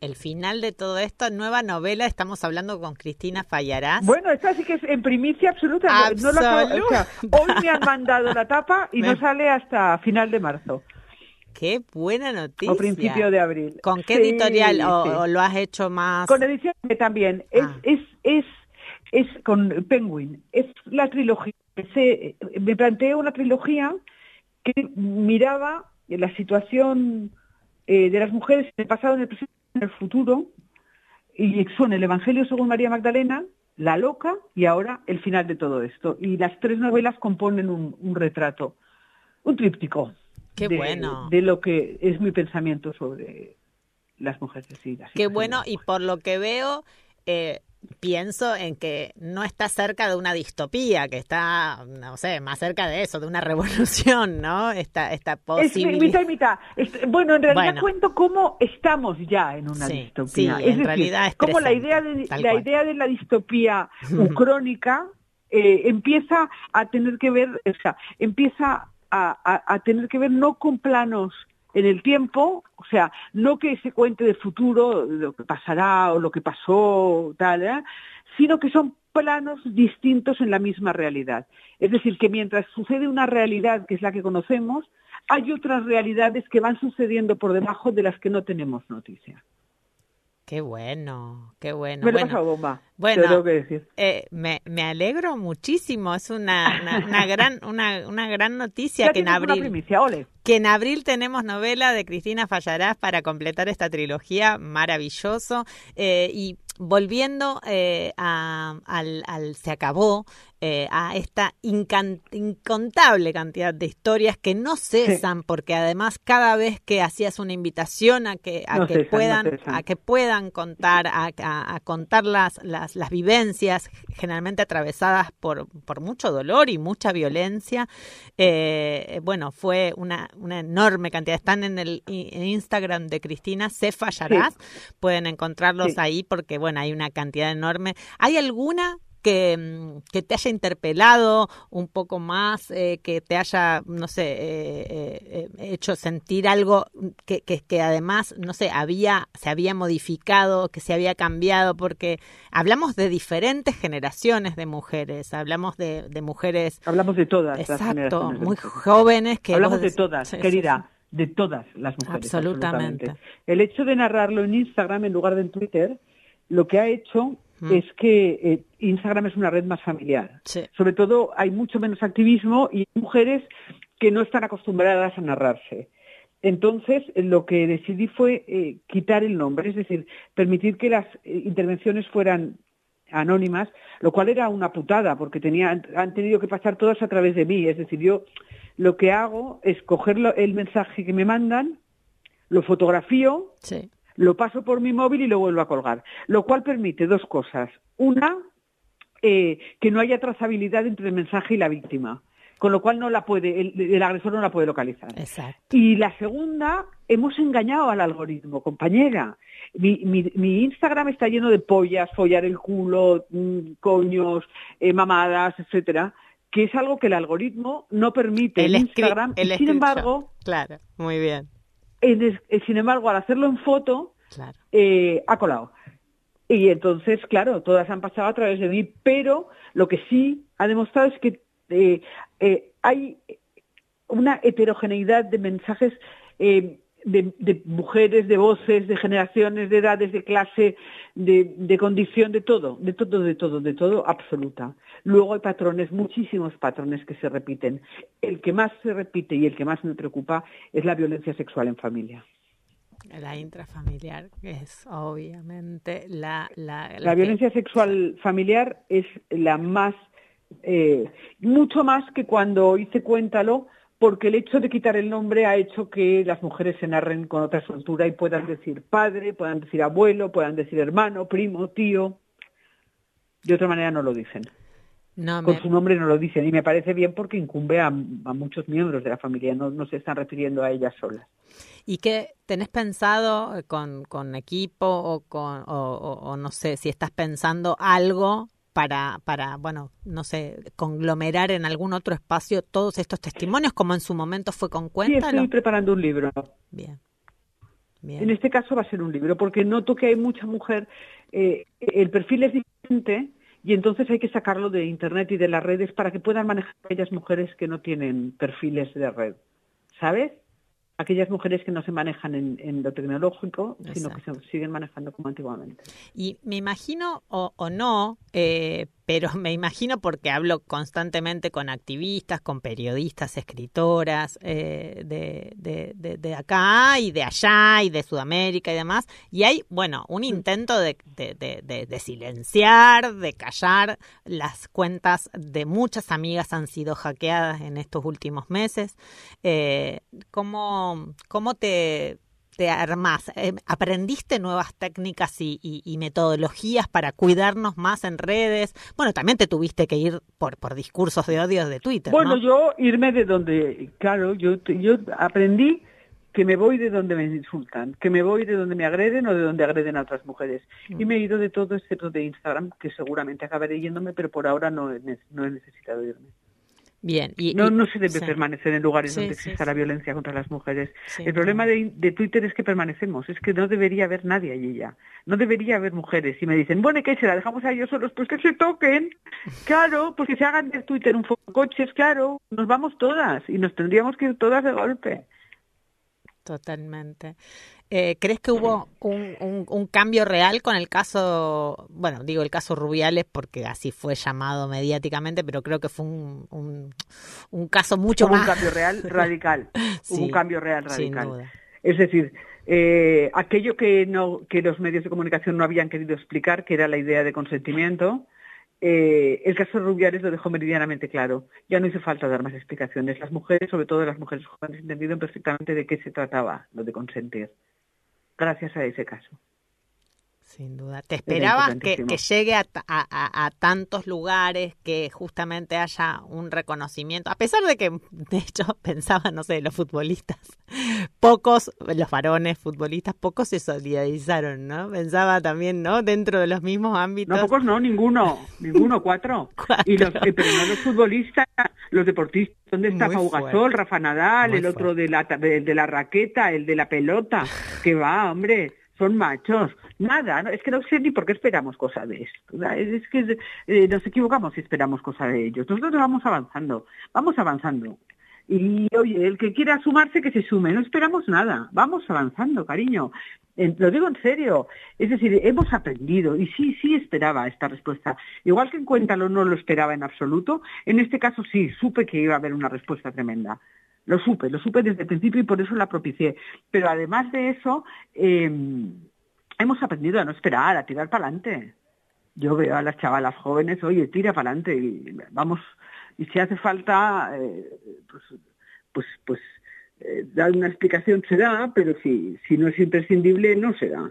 Speaker 2: El final de todo esto, nueva novela, estamos hablando con Cristina Fallarás.
Speaker 4: Bueno, esta sí que es en primicia absoluta. No hoy me han mandado la tapa y no sale hasta final de marzo.
Speaker 2: Qué buena noticia. O
Speaker 4: principio de abril.
Speaker 2: ¿Con qué editorial o, lo has hecho más?
Speaker 4: Con edición también. Es, ah. es, es, es con Penguin. Es la trilogía. me planteé una trilogía que miraba la situación eh, de las mujeres en el pasado, en el presente en el futuro, y son el Evangelio según María Magdalena, La Loca y ahora el final de todo esto. Y las tres novelas componen un, retrato, un tríptico.
Speaker 2: Qué
Speaker 4: de,
Speaker 2: bueno.
Speaker 4: De lo que es mi pensamiento sobre las mujeres. Sí,
Speaker 2: Qué bueno, y por lo que veo, eh, pienso en que no está cerca de una distopía, que está, no sé, más cerca de eso, de una revolución, ¿no? Esta, esta posibilidad.
Speaker 4: Es mitad y mitad. Bueno, en realidad cuento cómo estamos ya en una distopía.
Speaker 2: Sí, en realidad es
Speaker 4: como la idea de la idea de la distopía ucrónica eh, empieza a tener que ver, o sea, empieza a, a tener que ver no con planos en el tiempo, o sea, no que se cuente de futuro, lo que pasará o lo que pasó, tal, ¿eh? sino que son planos distintos en la misma realidad. Es decir, que mientras sucede una realidad que es la que conocemos, hay otras realidades que van sucediendo por debajo de las que no tenemos noticia.
Speaker 2: Qué bueno, qué bueno.
Speaker 4: Me lo
Speaker 2: bueno,
Speaker 4: bomba.
Speaker 2: Bueno,
Speaker 4: tengo que decir.
Speaker 2: Eh, me, me alegro muchísimo. Es una, una, una gran una, una gran noticia
Speaker 4: Ya
Speaker 2: que en abril
Speaker 4: primicia,
Speaker 2: que en abril tenemos novela de Cristina Fallarás para completar esta trilogía, maravilloso. Eh, y volviendo eh, a- al, al Se acabó, eh, a esta incontable cantidad de historias que no cesan, porque además cada vez que hacías una invitación a que, a
Speaker 4: No
Speaker 2: que
Speaker 4: cesan,
Speaker 2: puedan, a que puedan contar, a, a- a contar las, las, las vivencias, generalmente atravesadas por, por mucho dolor y mucha violencia, eh, bueno, fue una, una enorme cantidad. Están en el en Instagram de Cristina, se fallarás. Pueden encontrarlos
Speaker 4: Sí.
Speaker 2: ahí porque, bueno, hay una cantidad enorme. ¿Hay alguna que, mm, que te haya interpelado un poco más, eh, que te haya, no sé, eh, eh, eh, hecho sentir algo que, que, que además, no sé, había, se había modificado, que se había cambiado, porque hablamos de diferentes generaciones de mujeres, hablamos de, de mujeres
Speaker 4: Hablamos de todas las
Speaker 2: Exacto,
Speaker 4: generaciones. de
Speaker 2: muy jóvenes que
Speaker 4: Hablamos de todas,
Speaker 2: Sí, sí,
Speaker 4: querida, de todas las mujeres.
Speaker 2: Absolutamente.
Speaker 4: absolutamente. El hecho de narrarlo en Instagram en lugar de en Twitter, lo que ha hecho
Speaker 2: Mm.
Speaker 4: es que eh, Instagram es una red más familiar.
Speaker 2: Sí.
Speaker 4: Sobre todo hay mucho menos activismo y mujeres que no están acostumbradas a narrarse. Entonces, lo que decidí fue eh, quitar el nombre, es decir, permitir que las eh, intervenciones fueran anónimas, lo cual era una putada, porque tenía, han tenido que pasar todas a través de mí. Es decir, yo lo que hago es coger lo- el mensaje que me mandan, lo fotografío,
Speaker 2: Sí.
Speaker 4: lo paso por mi móvil y lo vuelvo a colgar. Lo cual permite dos cosas. Una, eh, que no haya trazabilidad entre el mensaje y la víctima, con lo cual no la puede, el, el agresor no la puede localizar.
Speaker 2: Exacto.
Speaker 4: Y la segunda, hemos engañado al algoritmo, compañera. Mi, mi- mi Instagram está lleno de pollas, follar el culo, mm, coños, eh, mamadas, etcétera, que es algo que el algoritmo no permite
Speaker 2: El
Speaker 4: Instagram.
Speaker 2: el
Speaker 4: sin embargo,
Speaker 2: Claro, muy bien.
Speaker 4: eh, sin embargo, al hacerlo en foto,
Speaker 2: Claro.
Speaker 4: eh, ha colado. Y entonces, claro, todas han pasado a través de mí, pero lo que sí ha demostrado es que eh, eh, hay una heterogeneidad de mensajes eh, de, mujeres, de voces, de generaciones, de edades, de clase, de, de condición, de todo, de todo, de todo, de todo, absoluta. Luego hay patrones, muchísimos patrones que se repiten. El que más se repite y el que más me preocupa es la violencia sexual en familia.
Speaker 2: La intrafamiliar es obviamente la... La,
Speaker 4: La violencia sexual familiar es la más, eh, mucho más que cuando hice Cuéntalo, porque el hecho de quitar el nombre ha hecho que las mujeres se narren con otra soltura y puedan decir padre, puedan decir abuelo, puedan decir hermano, primo, tío. De otra manera no lo dicen.
Speaker 2: No,
Speaker 4: Con
Speaker 2: me-
Speaker 4: su nombre no lo dicen y me parece bien porque incumbe a, a muchos miembros de la familia, no, no se están refiriendo a ellas solas.
Speaker 2: ¿Y qué tenés pensado eh, con, con equipo o con o, o- o no sé si estás pensando algo para para bueno no sé conglomerar en algún otro espacio todos estos testimonios como en su momento fue con
Speaker 4: Sí,
Speaker 2: Cuéntalo?
Speaker 4: estoy preparando un libro.
Speaker 2: Bien. Bien.
Speaker 4: En este caso va a ser un libro, porque noto que hay mucha mujer, eh, el perfil es diferente y entonces hay que sacarlo de Internet y de las redes para que puedan manejar aquellas mujeres que no tienen perfiles de red, ¿sabes? Aquellas mujeres que no se manejan en, en lo tecnológico, sino que se siguen manejando como antiguamente.
Speaker 2: Y me imagino, o, o no, eh, pero me imagino porque hablo constantemente con activistas, con periodistas, escritoras eh, de, de, de, de acá y de allá y de Sudamérica y demás, y hay, bueno, un intento de, de, de, de- de silenciar, de callar. Las cuentas de muchas amigas han sido hackeadas en estos últimos meses. Eh, ¿cómo, ¿Cómo te te armás? Eh, ¿Aprendiste nuevas técnicas y, y- y metodologías para cuidarnos más en redes? Bueno, también te tuviste que ir por, por discursos de odio de Twitter,
Speaker 4: Bueno,
Speaker 2: ¿no?
Speaker 4: yo irme de donde, claro, yo, yo aprendí que me voy de donde me insultan, que me voy de donde me agreden o de donde agreden a otras mujeres. Y me he ido de todo excepto de Instagram, que seguramente acabaré yéndome, pero por ahora no he, no he necesitado irme.
Speaker 2: Bien. Y,
Speaker 4: No, no se debe
Speaker 2: sí.
Speaker 4: permanecer en lugares
Speaker 2: Sí,
Speaker 4: donde exista
Speaker 2: sí.
Speaker 4: la violencia contra las mujeres. El problema de, de Twitter es que permanecemos, es que no debería haber nadie allí ya. No debería haber mujeres. Y me dicen, bueno, ¿y qué se la dejamos a ellos solos? Pues que se toquen. Claro, pues que se hagan de Twitter un coches, claro. Nos vamos todas y nos tendríamos que ir todas de golpe.
Speaker 2: Totalmente. Eh, ¿Crees que hubo un, un, cambio real con el caso, bueno, digo el caso Rubiales porque así fue llamado mediáticamente, pero creo que fue un, un, caso mucho más...
Speaker 4: un cambio real radical, un cambio real radical. Es decir, eh, aquello que, no, que los medios de comunicación no habían querido explicar, que era la idea de consentimiento, eh, el caso Rubiales lo dejó meridianamente claro. Ya no hizo falta dar más explicaciones. Las mujeres, sobre todo las mujeres jóvenes, entendieron perfectamente de qué se trataba lo de consentir gracias a ese caso.
Speaker 2: Sin duda. ¿Te esperabas que, llegue a, tantos lugares, que justamente haya un reconocimiento? A pesar de que, de hecho, pensaba, no sé, los futbolistas, pocos, los varones futbolistas, pocos se solidarizaron, ¿no? Pensaba también, ¿no? Dentro de los mismos ámbitos.
Speaker 4: No, pocos no, ninguno, ninguno, cuatro. Y los, eh, pero no los futbolistas, los deportistas. ¿Dónde está Pau Gasol, Rafa Nadal, el otro de la, de la raqueta, el de la pelota? que va, hombre son machos. Nada, es que no sé ni por qué esperamos cosas de esto. Es que eh, nos equivocamos si esperamos cosas de ellos. Nosotros vamos avanzando, vamos avanzando. Y oye, el que quiera sumarse, que se sume. No esperamos nada. Vamos avanzando, cariño. lo digo en serio. Es decir, hemos aprendido. Y sí, sí esperaba esta respuesta. Igual que en Cuéntalo no lo esperaba en absoluto, en este caso sí, supe que iba a haber una respuesta tremenda. Lo supe, lo supe desde el principio y por eso la propicié. Pero además de eso, em, hemos aprendido a no esperar, a tirar para adelante. Yo veo a las chavalas jóvenes, oye, tira para adelante y vamos, y si hace falta, eh, pues, pues, pues eh, dar una explicación se da, pero si, si no es imprescindible, no se da.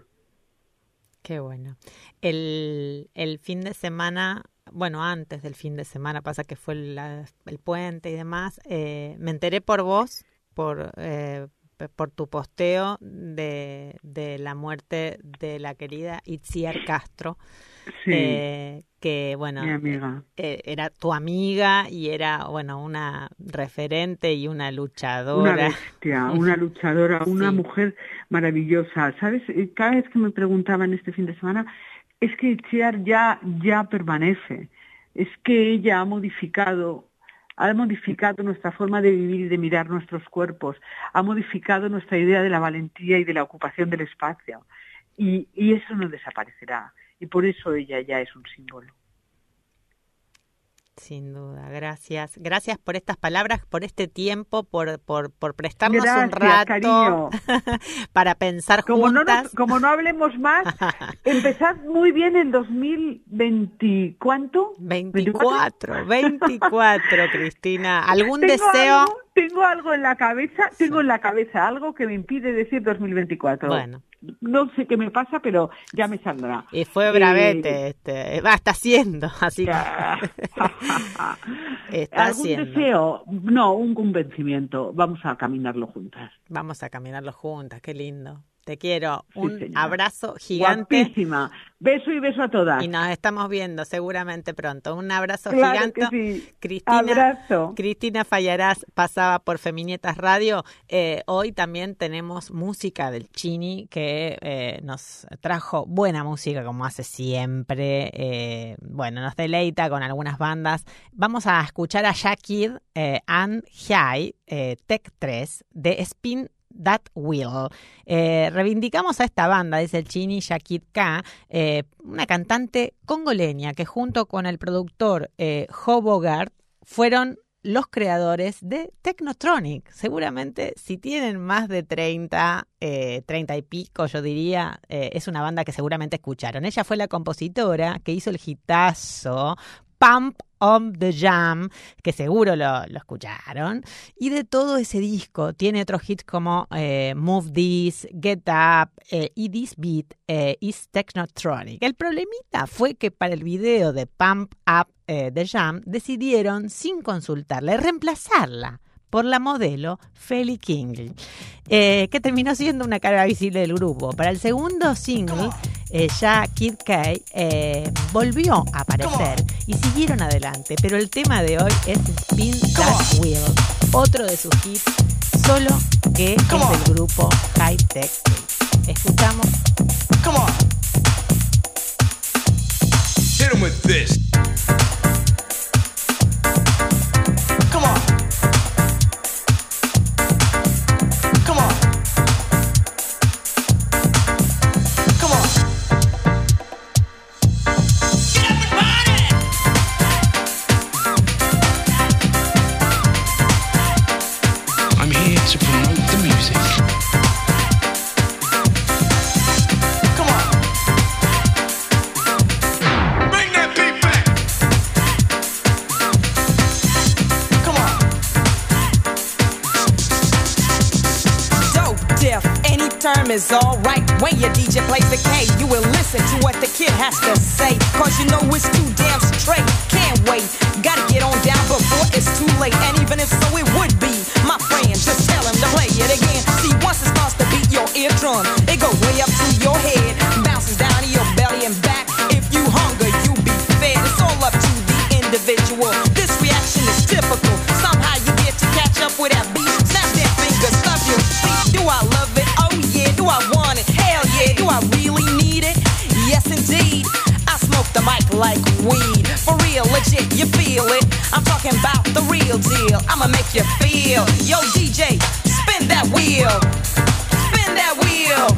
Speaker 2: Qué bueno. El, el fin de semana bueno, antes del fin de semana, pasa que fue el puente y demás, eh, me enteré por vos, por, eh, por tu posteo de, de, la muerte de la querida Itziar Castro, eh, que bueno, era tu amiga y era bueno una referente y una luchadora.
Speaker 4: Una bestia, una luchadora, una mujer maravillosa. ¿Sabes? Cada vez que me preguntaban este fin de semana, es que Itziar ya, ya permanece, es que ella ha modificado ha modificado nuestra forma de vivir y de mirar nuestros cuerpos, ha modificado nuestra idea de la valentía y de la ocupación del espacio. Y, y eso no desaparecerá. Y por eso ella ya es un símbolo.
Speaker 2: Sin duda, gracias. Gracias por estas palabras, por este tiempo, por, por, por prestarnos un rato para pensar
Speaker 4: como
Speaker 2: juntas.
Speaker 4: No como no hablemos más, empezad muy bien el 2020, ¿cuánto?
Speaker 2: 24, 24, Cristina. ¿Algún deseo?
Speaker 4: Tengo algo en la cabeza, tengo en la cabeza algo que me impide decir 2024.
Speaker 2: Bueno.
Speaker 4: No sé qué me pasa, pero ya me saldrá.
Speaker 2: Y fue bravete, eh, este, va, está haciendo, así que...
Speaker 4: está ¿Algún deseo? No, un convencimiento. Vamos a caminarlo juntas.
Speaker 2: Vamos a caminarlo juntas, qué lindo. Te quiero. Un abrazo gigante.
Speaker 4: Guapísima. Beso y beso a todas.
Speaker 2: Y nos estamos viendo seguramente pronto. Un abrazo gigante. Cristina,
Speaker 4: abrazo.
Speaker 2: Cristina Fallarás pasaba por Feminietas Radio. Eh, hoy también tenemos música del Chini que eh, nos trajo buena música como hace siempre. Eh, bueno, nos deleita con algunas bandas. Vamos a escuchar a Shakid and Hyai, Tech 3 de Spin That Will. Eh, reivindicamos a esta banda, dice el Chini Shakit K, eh, una cantante congoleña que junto con el productor eh, Hobogart fueron los creadores de Technotronic. Seguramente si tienen más de 30, 30 y pico, yo diría, es una banda que seguramente escucharon. Ella fue la compositora que hizo el hitazo Pump on the Jam, que seguro lo, escucharon. Y de todo ese disco tiene otros hits como eh, Move This, Get Up eh, y This Beat eh, is Technotronic. El problemita fue que para el video de Pump Up the Jam decidieron, sin consultarle, reemplazarla por la modelo Feli King, eh, que terminó siendo una cara visible del grupo. Para el segundo single, eh, ya Kid K eh, volvió a aparecer y siguieron adelante, pero el tema de hoy es Spin That Wheel, otro de sus hits, solo que es del grupo High Tech. Escuchamos. Come on. Hit em with this.
Speaker 5: Rhythm is alright. When your DJ plays the K, you will listen to what the kid has to say. Cause you know it's too damn straight. Can't wait, gotta get on down before it's too late. And even if so, it would be my friend. Just tell him to play it again. See, once it starts to beat your eardrum, it goes way up to your head, bounces down to your belly and back. If you hunger, you be fed. It's all up to the individual. This reaction is typical. Like weed. For real, legit, you feel it. I'm talking about the real deal. I'ma make you feel. Yo, DJ, spin that wheel. Spin that wheel.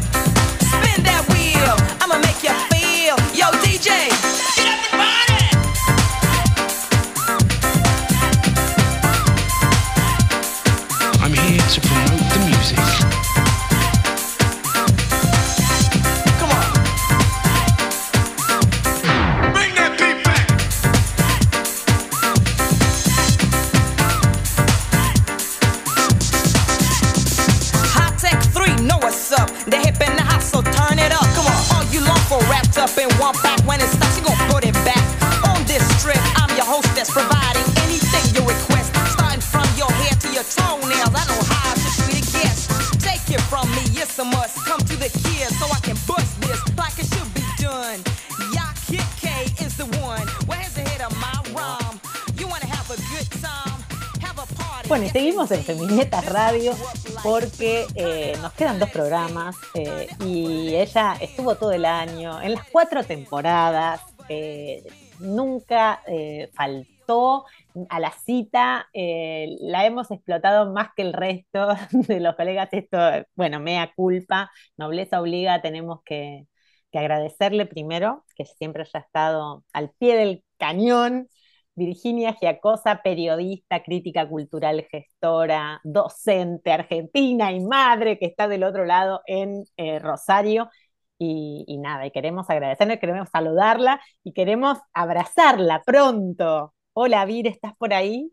Speaker 5: Spin that wheel. I'ma make you feel. Yo, DJ.
Speaker 6: I'm here to
Speaker 2: en Feminetas Radio porque eh, nos quedan dos programas eh, y ella estuvo todo el año, en las cuatro temporadas, eh, nunca faltó a la cita, la hemos explotado más que el resto de los colegas, esto, bueno, mea culpa, nobleza obliga, tenemos que, que agradecerle primero que siempre haya estado al pie del cañón Virginia Giacosa, periodista, crítica cultural, gestora, docente argentina y madre que está del otro lado en eh, Rosario. Y, y nada, y queremos agradecerle, queremos saludarla y queremos abrazarla pronto. Hola, Vir, ¿estás por ahí?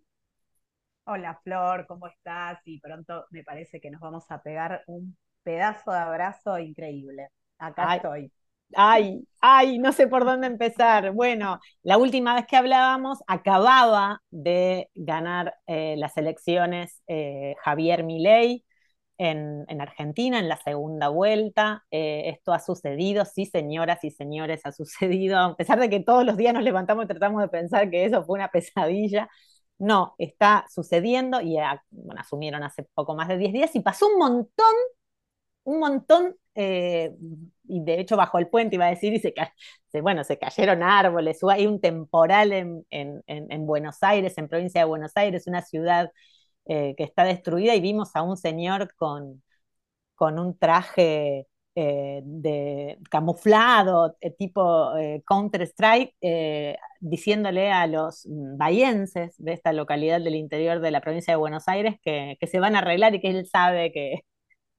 Speaker 7: Hola Flor, ¿cómo estás? Y pronto me parece que nos vamos a pegar un pedazo de abrazo increíble. Acá
Speaker 2: Ay.
Speaker 7: estoy.
Speaker 2: Ay, ay, no sé por dónde empezar. Bueno, la última vez que hablábamos acababa de ganar eh, las elecciones eh, Javier Milei en, en Argentina en la segunda vuelta. Eh, esto ha sucedido, sí, señoras y señores, ha sucedido, a pesar de que todos los días nos levantamos y tratamos de pensar que eso fue una pesadilla. No, está sucediendo y ah, bueno, asumieron hace poco más de 10 días y pasó un montón un montón, eh, y de hecho bajo el puente iba a decir, y se, bueno, se cayeron árboles, hay un temporal en, en- en- en Buenos Aires, en provincia de Buenos Aires, una ciudad eh, que está destruida, y vimos a un señor con, con un traje eh, de camuflado, tipo Counter-Strike, diciéndole a los bahienses de esta localidad del interior de la provincia de Buenos Aires que, que se van a arreglar y que él sabe que,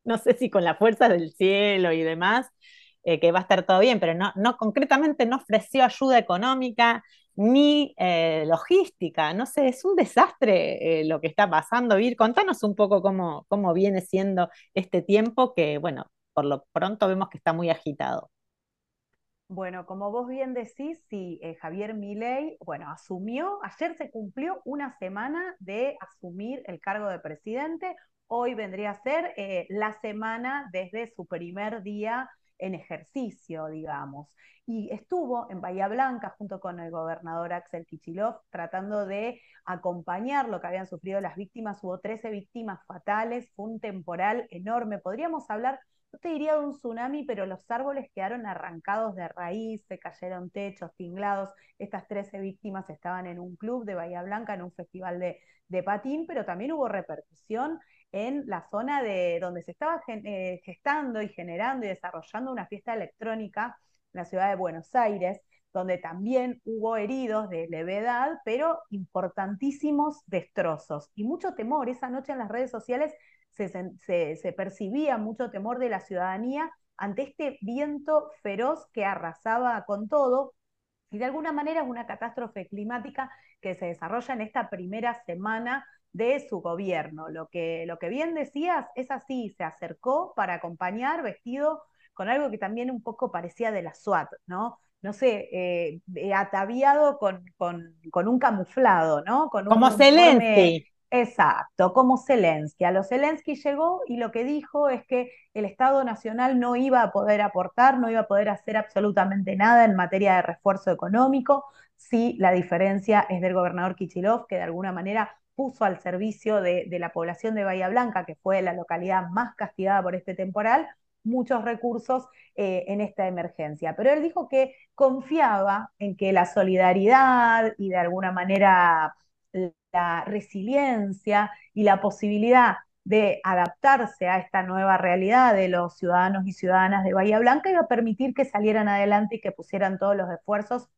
Speaker 2: no sé si con la fuerza del cielo y demás, eh, que va a estar todo bien, pero no, no concretamente no ofreció ayuda económica ni eh, logística. No sé, es un desastre eh, lo que está pasando. Vir, contanos un poco cómo, cómo viene siendo este tiempo que, bueno, por lo pronto vemos que está muy agitado.
Speaker 7: Bueno, como vos bien decís, sí, Javier Milei, bueno, asumió, ayer se cumplió una semana de asumir el cargo de presidente, hoy vendría a ser eh, la semana desde su primer día en ejercicio, digamos. Y estuvo en Bahía Blanca junto con el gobernador Axel Kicillof tratando de acompañar lo que habían sufrido las víctimas. Hubo 13 víctimas fatales, fue un temporal enorme. Podríamos hablar no te diría de un tsunami, pero los árboles quedaron arrancados de raíz, se cayeron techos, tinglados. Estas 13 víctimas estaban en un club de Bahía Blanca, en un festival de patín, pero también hubo repercusión en la zona de donde se estaba eh, gestando y generando y desarrollando una fiesta electrónica en la ciudad de Buenos Aires, donde también hubo heridos de levedad, pero importantísimos destrozos y mucho temor. Esa noche en las redes sociales se, se, se percibía mucho temor de la ciudadanía ante este viento feroz que arrasaba con todo, y de alguna manera es una catástrofe climática que se desarrolla en esta primera semana de su gobierno. Lo que, lo que bien decías es así, se acercó para acompañar vestido con algo que también un poco parecía de la SWAT, ¿no? No sé, eh, eh, ataviado con, con, un camuflado, ¿no? Con
Speaker 2: Como Zelensky.
Speaker 7: Exacto, como Zelensky. A los Zelensky llegó y lo que dijo es que el Estado Nacional no iba a poder aportar, no iba a poder hacer absolutamente nada en materia de refuerzo económico, si la diferencia es del gobernador Kichilov, que de alguna manera puso al servicio de, la población de Bahía Blanca, que fue la localidad más castigada por este temporal, muchos recursos eh, en esta emergencia. Pero él dijo que confiaba en que la solidaridad y de alguna manera la resiliencia y la posibilidad de adaptarse a esta nueva realidad de los ciudadanos y ciudadanas de Bahía Blanca iba a permitir que salieran adelante y que pusieran todos los esfuerzos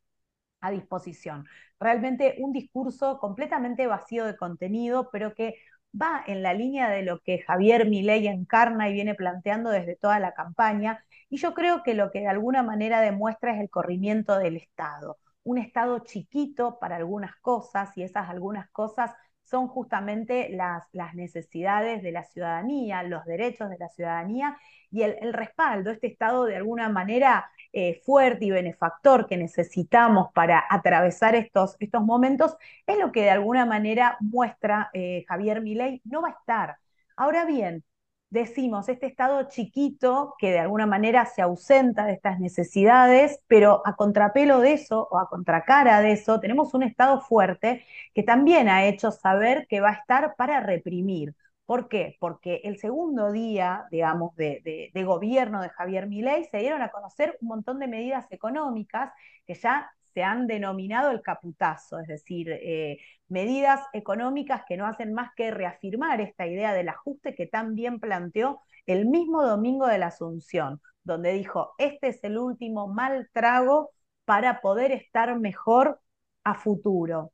Speaker 7: a disposición. Realmente un discurso completamente vacío de contenido, pero que va en la línea de lo que Javier Milei encarna y viene planteando desde toda la campaña, y yo creo que lo que de alguna manera demuestra es el corrimiento del Estado un Estado chiquito para algunas cosas y esas algunas cosas son justamente las, necesidades de la ciudadanía, los derechos de la ciudadanía y el, respaldo, este Estado de alguna manera eh, fuerte y benefactor que necesitamos para atravesar estos, estos momentos, es lo que de alguna manera muestra eh, Javier Milei, no va a estar. Ahora bien, decimos, este Estado chiquito que de alguna manera se ausenta de estas necesidades, pero a contrapelo de eso o a contracara de eso, tenemos un Estado fuerte que también ha hecho saber que va a estar para reprimir. ¿Por qué? Porque el segundo día, digamos, de, gobierno de Javier Milei se dieron a conocer un montón de medidas económicas que ya se han denominado el caputazo, es decir, eh, medidas económicas que no hacen más que reafirmar esta idea del ajuste que tan bien planteó el mismo domingo de la Asunción, donde dijo, este es el último mal trago para poder estar mejor a futuro.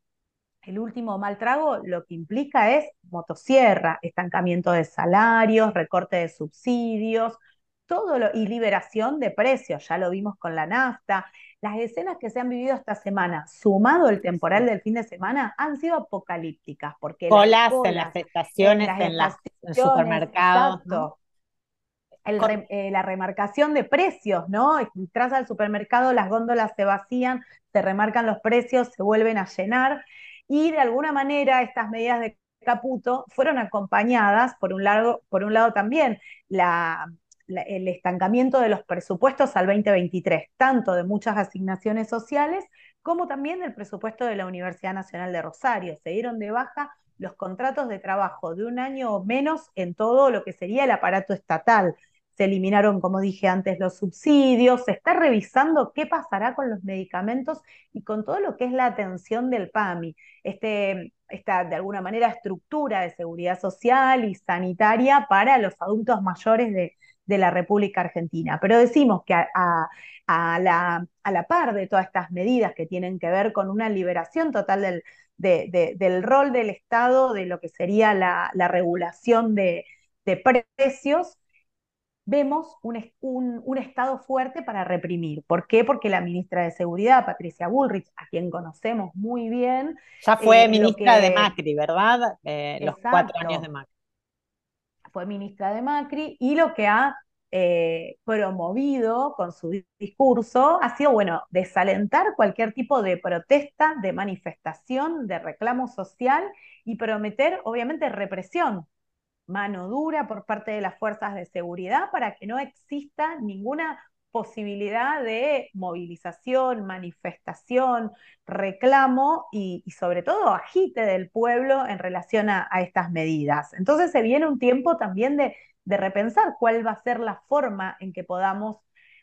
Speaker 7: El último mal trago lo que implica es motosierra, estancamiento de salarios, recorte de subsidios, todo lo, y liberación de precios, ya lo vimos con la nafta, las escenas que se han vivido esta semana, sumado el temporal del fin de semana, han sido apocalípticas. Porque
Speaker 2: colas, en las estaciones, en, los supermercados.
Speaker 7: Eh, la remarcación de precios, ¿no? Entras al supermercado, las góndolas se vacían, se remarcan los precios, se vuelven a llenar. Y de alguna manera estas medidas de Caputo fueron acompañadas, por un lado, por un lado también, la, el estancamiento de los presupuestos al 2023, tanto de muchas asignaciones sociales como también del presupuesto de la Universidad Nacional de Rosario. Se dieron de baja los contratos de trabajo de un año o menos en todo lo que sería el aparato estatal. Se eliminaron, como dije antes, los subsidios, se está revisando qué pasará con los medicamentos y con todo lo que es la atención del PAMI, este, esta de alguna manera estructura de seguridad social y sanitaria para los adultos mayores de, de la República Argentina. Pero decimos que a, la, par de todas estas medidas que tienen que ver con una liberación total del, del rol del Estado, de lo que sería la, regulación de, precios, vemos un, un, Estado fuerte para reprimir. ¿Por qué? Porque la ministra de Seguridad, Patricia Bullrich, a quien conocemos muy bien.
Speaker 2: Ya fue eh, ministra de Macri, ¿verdad? Eh, los cuatro años de Macri
Speaker 7: fue ministra de Macri y lo que ha eh, promovido con su discurso ha sido, bueno, desalentar cualquier tipo de protesta, de manifestación, de reclamo social y prometer, obviamente, represión, mano dura por parte de las fuerzas de seguridad para que no exista ninguna posibilidad de movilización, manifestación, reclamo y, sobre todo agite del pueblo en relación a, estas medidas. Entonces se viene un tiempo también de, de repensar cuál va a ser la forma en que podamos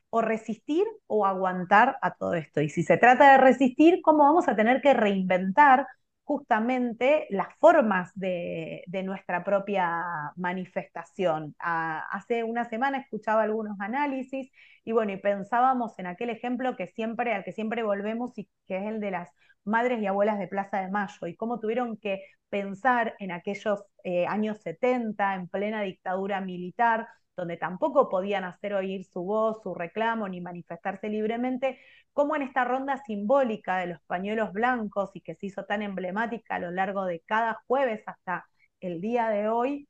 Speaker 7: o resistir o aguantar a todo esto. Y si se trata de resistir, ¿cómo vamos a tener que reinventar justamente las formas de, nuestra propia manifestación. hace una semana escuchaba algunos análisis y bueno, y pensábamos en aquel ejemplo que siempre, al que siempre volvemos y que es el de las madres y abuelas de Plaza de Mayo y cómo tuvieron que pensar en aquellos eh, años 70, en plena dictadura militar, donde tampoco podían hacer oír su voz, su reclamo, ni manifestarse libremente, como en esta ronda simbólica de los pañuelos blancos y que se hizo tan emblemática a lo largo de cada jueves hasta el día de hoy,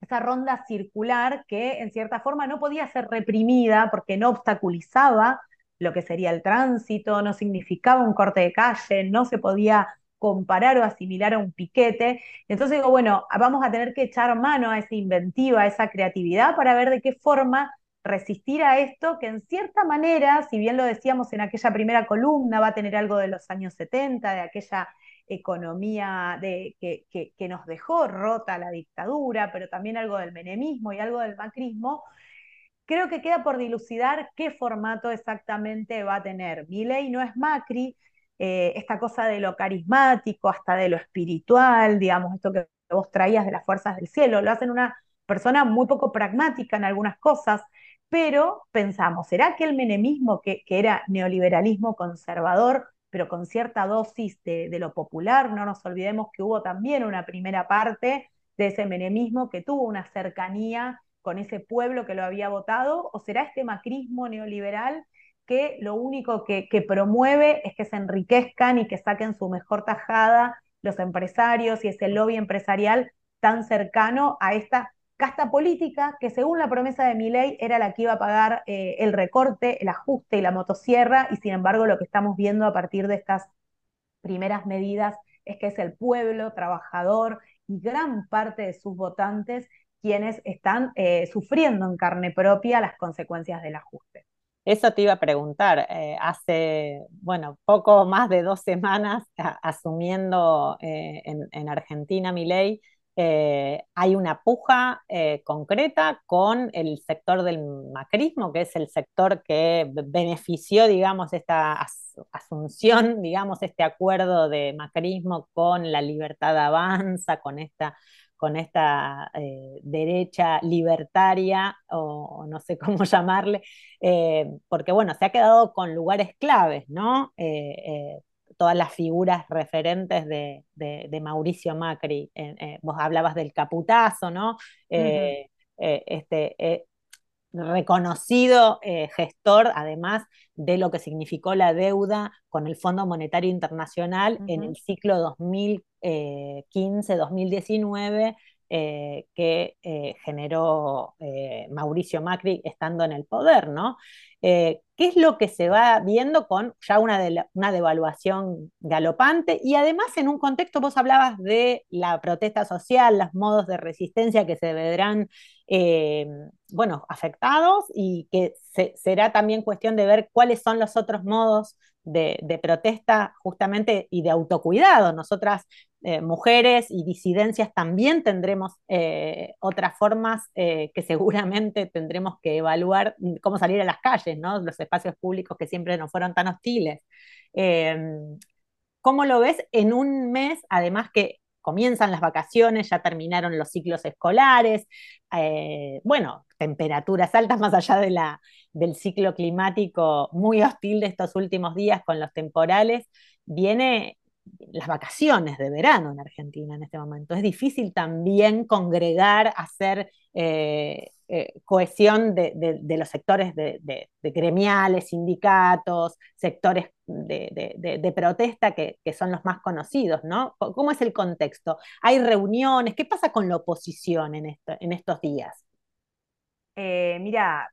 Speaker 7: esa ronda circular que en cierta forma no podía ser reprimida porque no obstaculizaba lo que sería el tránsito, no significaba un corte de calle, no se podía comparar o asimilar a un piquete. Entonces digo, bueno, vamos a tener que echar mano a esa inventiva, a esa creatividad para ver de qué forma resistir a esto, que en cierta manera, si bien lo decíamos en aquella primera columna, va a tener algo de los años 70, de aquella economía de, que, que, nos dejó rota la dictadura, pero también algo del menemismo y algo del macrismo, creo que queda por dilucidar qué formato exactamente va a tener. Mi ley no es Macri, eh, esta cosa de lo carismático, hasta de lo espiritual, digamos, esto que vos traías de las fuerzas del cielo, lo hacen una persona muy poco pragmática en algunas cosas, pero pensamos, ¿será que el menemismo, que, era neoliberalismo conservador, pero con cierta dosis de, de, lo popular, no nos olvidemos que hubo también una primera parte de ese menemismo que tuvo una cercanía con ese pueblo que lo había votado, o será este macrismo neoliberal que lo único que, promueve es que se enriquezcan y que saquen su mejor tajada los empresarios y ese lobby empresarial tan cercano a esta casta política que según la promesa de mi ley era la que iba a pagar eh, el recorte, el ajuste y la motosierra y sin embargo lo que estamos viendo a partir de estas primeras medidas es que es el pueblo trabajador y gran parte de sus votantes quienes están eh, sufriendo en carne propia las consecuencias del ajuste.
Speaker 2: Eso te iba a preguntar. Eh, hace, bueno, poco más de dos semanas asumiendo eh, en, Argentina mi ley, eh, hay una puja concreta con el sector del macrismo, que es el sector que benefició, digamos, esta asunción, digamos, este acuerdo de macrismo con la libertad avanza, con esta con esta eh, derecha libertaria, o, no sé cómo llamarle, eh, porque bueno, se ha quedado con lugares claves, ¿no? Eh, todas las figuras referentes de, Mauricio Macri. vos hablabas del caputazo, ¿no? este, reconocido gestor, además de lo que significó la deuda con el Fondo Monetario Internacional en el ciclo 2000 15-2019 eh, eh, que eh, generó Mauricio Macri estando en el poder, ¿no? ¿Qué es lo que se va viendo con ya una, una devaluación galopante y además en un contexto, vos hablabas de la protesta social, los modos de resistencia que se verán, bueno, afectados y que será también cuestión de ver cuáles son los otros modos de, protesta justamente y de autocuidado. Nosotras, eh, mujeres y disidencias, también tendremos eh, otras formas eh, que seguramente tendremos que evaluar cómo salir a las calles, ¿no? los espacios públicos que siempre no fueron tan hostiles. Em, ¿Cómo lo ves en un mes, además que comienzan las vacaciones, ya terminaron los ciclos escolares, bueno, temperaturas altas más allá de la, del ciclo climático muy hostil de estos últimos días con los temporales, viene las vacaciones de verano en Argentina en este momento. Es difícil también congregar, hacer eh, eh, cohesión de, los sectores de, gremiales, sindicatos, sectores de, protesta que, son los más conocidos, ¿no? ¿Cómo es el contexto? ¿Hay reuniones? ¿Qué pasa con la oposición en, en estos días?
Speaker 7: Eh, mira,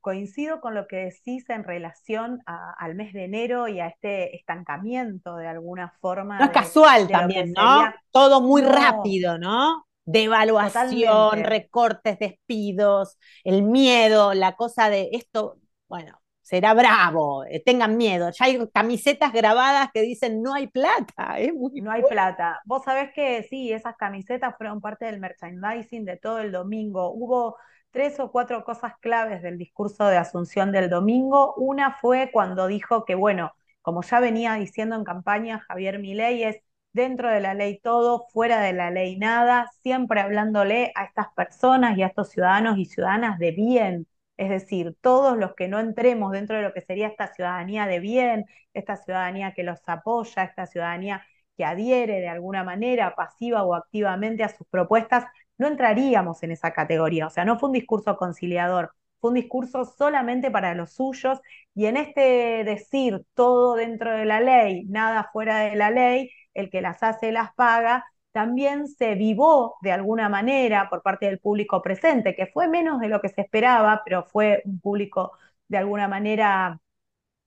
Speaker 7: coincido con lo que decís en relación al mes de enero y a este estancamiento de alguna forma.
Speaker 2: No es casual también, ¿no? Todo muy rápido, ¿no? Devaluación, recortes, despidos, el miedo, la cosa de esto, bueno, será bravo, eh, tengan miedo. Ya hay camisetas grabadas que dicen no hay plata.
Speaker 7: no hay plata. Vos sabés que sí, esas camisetas fueron parte del merchandising de todo el domingo. Hubo tres o cuatro cosas claves del discurso de Asunción del domingo. Una fue cuando dijo que, bueno, como ya venía diciendo en campaña Javier Milei, es dentro de la ley todo, fuera de la ley nada, siempre hablándole a estas personas y a estos ciudadanos y ciudadanas de bien. Es decir, todos los que no entremos dentro de lo que sería esta ciudadanía de bien, esta ciudadanía que los apoya, esta ciudadanía que adhiere de alguna manera, pasiva o activamente, a sus propuestas, no entraríamos en esa categoría. O sea, no fue un discurso conciliador, fue un discurso solamente para los suyos y en este decir todo dentro de la ley, nada fuera de la ley, el que las hace las paga, también se vivó de alguna manera por parte del público presente, que fue menos de lo que se esperaba, pero fue un público de alguna manera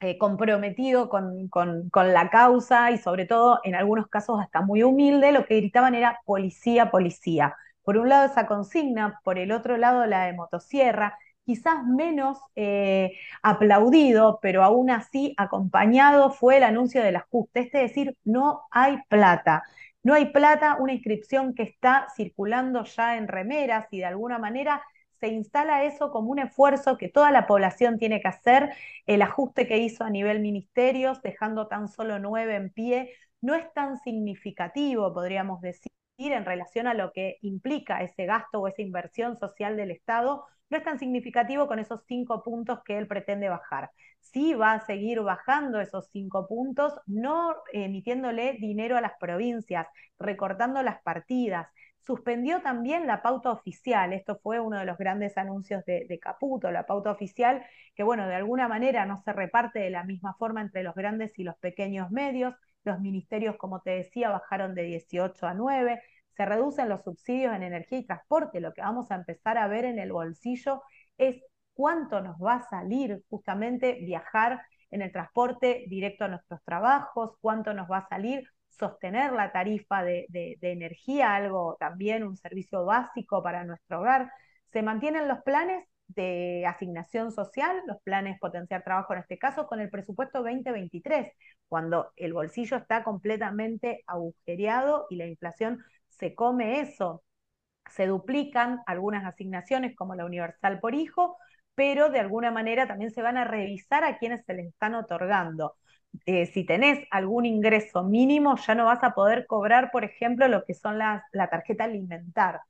Speaker 7: eh, comprometido con, la causa y sobre todo en algunos casos hasta muy humilde, lo que gritaban era policía, policía. Por un lado esa consigna, por el otro lado la de motosierra, quizás menos eh, aplaudido, pero aún así acompañado fue el anuncio del ajuste, es decir, no hay plata. No hay plata, una inscripción que está circulando ya en remeras y de alguna manera se instala eso como un esfuerzo que toda la población tiene que hacer, el ajuste que hizo a nivel ministerios, dejando tan solo nueve en pie, no es tan significativo, podríamos decir, en relación a lo que implica ese gasto o esa inversión social del Estado, no es tan significativo con esos cinco puntos que él pretende bajar. Sí va a seguir bajando esos cinco puntos, no emitiéndole dinero a las provincias, recortando las partidas, suspendió también la pauta oficial. Esto fue uno de los grandes anuncios de, Caputo, la pauta oficial, que bueno, de alguna manera no se reparte de la misma forma entre los grandes y los pequeños medios. Los ministerios, como te decía, bajaron de 18 a 9. Se reducen los subsidios en energía y transporte. Lo que vamos a empezar a ver en el bolsillo es cuánto nos va a salir justamente viajar en el transporte directo a nuestros trabajos, cuánto nos va a salir sostener la tarifa de, energía, algo también, un servicio básico para nuestro hogar. Se mantienen los planes de asignación social, los planes potenciar trabajo en este caso, con el presupuesto 2023, cuando el bolsillo está completamente agujereado y la inflación se come eso. Se duplican algunas asignaciones como la universal por hijo, pero de alguna manera también se van a revisar a quienes se les están otorgando. Eh, si tenés algún ingreso mínimo, ya no vas a poder cobrar, por ejemplo, lo que son las, la tarjeta alimentar.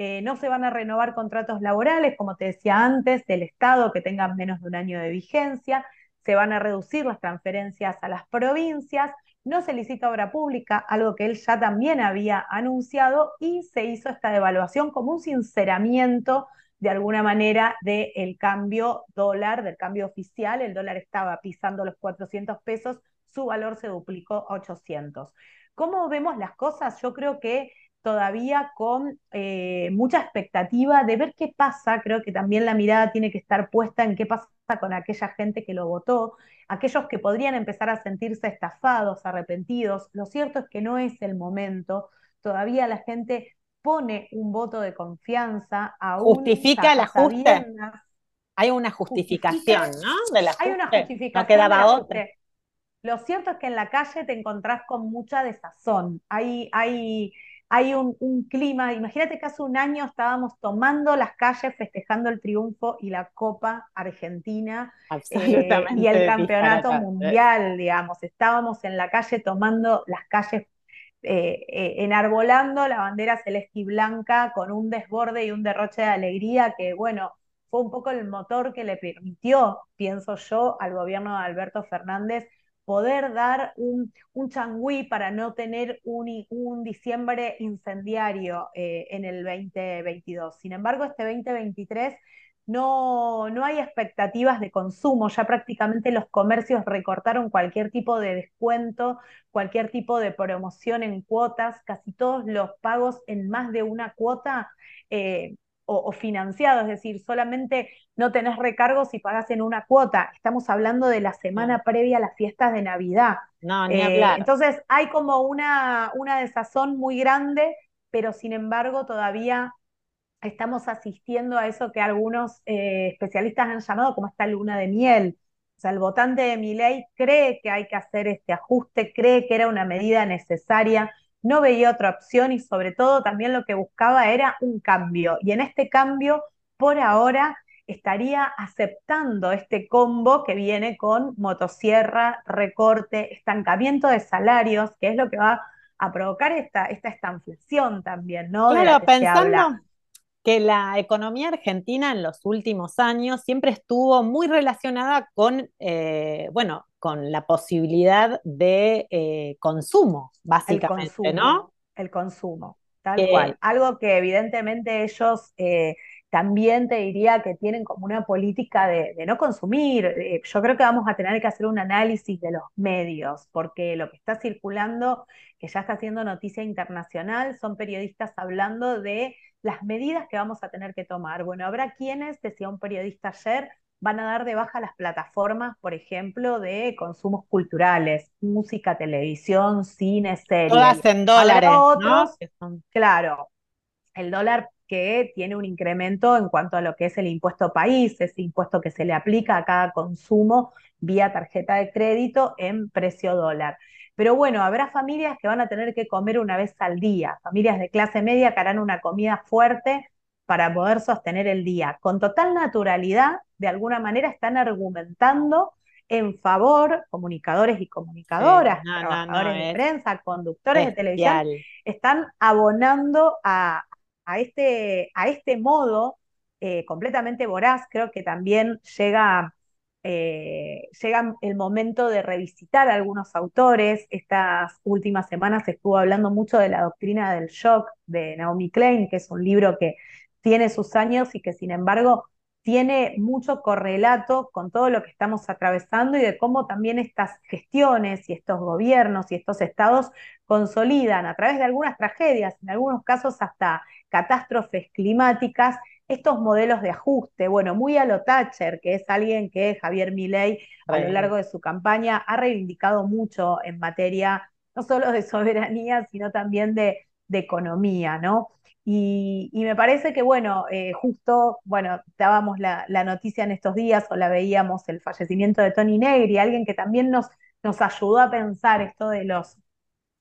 Speaker 7: Eh, no se van a renovar contratos laborales, como te decía antes, del Estado que tengan menos de un año de vigencia, se van a reducir las transferencias a las provincias, no se licita obra pública, algo que él ya también había anunciado, y se hizo esta devaluación como un sinceramiento de alguna manera del cambio dólar, del cambio oficial. El dólar estaba pisando los 400 pesos, su valor se duplicó a 800. ¿Cómo vemos las cosas? Yo creo que todavía con eh, mucha expectativa de ver qué pasa. Creo que también la mirada tiene que estar puesta en qué pasa con aquella gente que lo votó, aquellos que podrían empezar a sentirse estafados, arrepentidos. Lo cierto es que no es el momento. Todavía la gente pone un voto de confianza a
Speaker 2: Justifica el ajuste. Hay una justificación, ¿no?
Speaker 7: Hay una justificación. No quedaba otra. Lo cierto es que en la calle te encontrás con mucha desazón. Hay, hay, hay un, clima. Imagínate que hace un año estábamos tomando las calles festejando el triunfo y la Copa Argentina eh, y el campeonato mundial, digamos. Estábamos en la calle tomando las calles eh, eh, enarbolando la bandera celeste y blanca con un desborde y un derroche de alegría que, bueno, fue un poco el motor que le permitió, pienso yo, al gobierno de Alberto Fernández poder dar un, un changüí para no tener un, un diciembre incendiario eh, en el 2022. Sin embargo, este 2023 no, no hay expectativas de consumo, ya prácticamente los comercios recortaron cualquier tipo de descuento, cualquier tipo de promoción en cuotas, casi todos los pagos en más de una cuota eh, o, financiados, es decir, solamente no tenés recargos si pagas en una cuota. Estamos hablando de la semana previa a las fiestas de Navidad.
Speaker 2: No, ni eh,
Speaker 7: Entonces hay como una, una desazón muy grande, pero sin embargo todavía estamos asistiendo a eso que algunos eh, especialistas han llamado como esta luna de miel. O sea, el votante de mi ley cree que hay que hacer este ajuste, cree que era una medida necesaria, no veía otra opción y sobre todo también lo que buscaba era un cambio. Y en este cambio, por ahora, estaría aceptando este combo que viene con motosierra, recorte, estancamiento de salarios, que es lo que va a provocar esta, esta estanflación también, ¿no?
Speaker 2: Claro, pensando, que la economía argentina en los últimos años siempre estuvo muy relacionada con, eh, bueno, con la posibilidad de eh, consumo, básicamente,
Speaker 7: ¿no? El consumo. Tal cual. Algo que evidentemente ellos eh, también te diría que tienen como una política de, no consumir. Eh, yo creo que vamos a tener que hacer un análisis de los medios, porque lo que está circulando, que ya está haciendo noticia internacional, son periodistas hablando de las medidas que vamos a tener que tomar. Bueno, habrá quienes, decía un periodista ayer, van a dar de baja las plataformas, por ejemplo, de consumos culturales, música, televisión, cine, series.
Speaker 2: Todas en dólares,
Speaker 7: Claro, el dólar que tiene un incremento en cuanto a lo que es el impuesto país, ese impuesto que se le aplica a cada consumo vía tarjeta de crédito en precio dólar. Pero bueno, habrá familias que van a tener que comer una vez al día, familias de clase media que harán una comida fuerte para poder sostener el día. Con total naturalidad, de alguna manera están argumentando en favor, comunicadores y comunicadoras, trabajadores de prensa, conductores de televisión, están abonando a, este, a este modo eh, completamente voraz. Creo que también llega, eh, llega el momento de revisitar a algunos autores. Estas últimas semanas se estuvo hablando mucho de la doctrina del shock de Naomi Klein, que es un libro que tiene sus años y que sin embargo tiene mucho correlato con todo lo que estamos atravesando y de cómo también estas gestiones y estos gobiernos y estos estados consolidan a través de algunas tragedias, en algunos casos hasta catástrofes climáticas, estos modelos de ajuste. Bueno, muy a lo Thatcher, que es alguien que Javier Milei a lo largo de su campaña ha reivindicado mucho en materia no solo de soberanía, sino también de, de economía, ¿no? Y, me parece que, bueno, eh, justo, bueno, dábamos la, noticia en estos días o la veíamos el fallecimiento de Tony Negri, alguien que también nos, nos ayudó a pensar esto de los,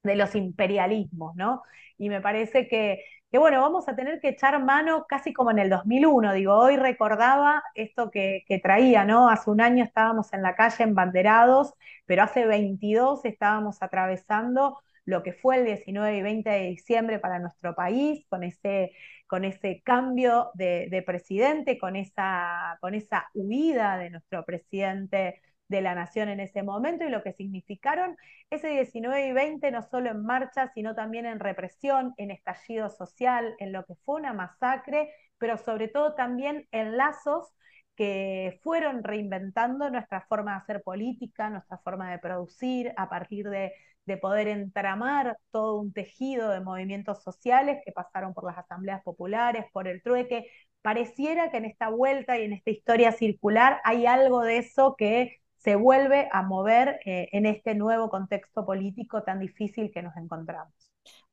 Speaker 7: de los imperialismos, ¿no? Y me parece que, que, bueno, vamos a tener que echar mano casi como en el 2001, digo, hoy recordaba esto que, que traía, ¿no? Hace un año estábamos en la calle embanderados, pero hace 22 estábamos atravesando lo que fue el 19 y 20 de diciembre para nuestro país, con ese, con ese cambio de, presidente, con esa, con esa huida de nuestro presidente de la nación en ese momento y lo que significaron ese 19 y 20 no solo en marcha, sino también en represión, en estallido social, en lo que fue una masacre, pero sobre todo también en lazos que fueron reinventando nuestra forma de hacer política, nuestra forma de producir a partir de de poder entramar todo un tejido de movimientos sociales que pasaron por las asambleas populares, por el trueque. Pareciera que en esta vuelta y en esta historia circular hay algo de eso que se vuelve a mover eh, en este nuevo contexto político tan difícil que nos encontramos.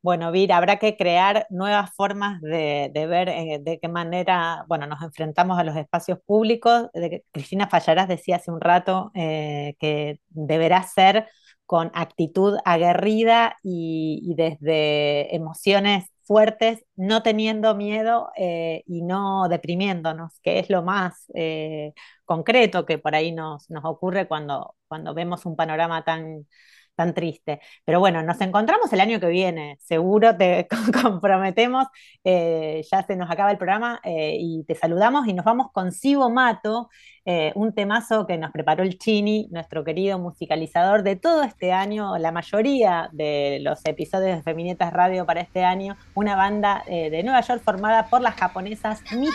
Speaker 2: Bueno, Vir, habrá que crear nuevas formas de, ver eh, de qué manera, bueno, nos enfrentamos a los espacios públicos. Cristina Fallarás decía hace un rato eh, que deberá ser con actitud aguerrida y, desde emociones fuertes, no teniendo miedo eh, y no deprimiéndonos, que es lo más eh, concreto que por ahí nos, nos ocurre cuando, cuando vemos un panorama tan, tan triste. Pero bueno, nos encontramos el año que viene, seguro te comprometemos, eh, ya se nos acaba el programa eh, y te saludamos y nos vamos con Sibo Mato, eh, un temazo que nos preparó el Chini, nuestro querido musicalizador de todo este año, la mayoría de los episodios de Feminetas Radio para este año, una banda de Nueva York formada por las japonesas Miho,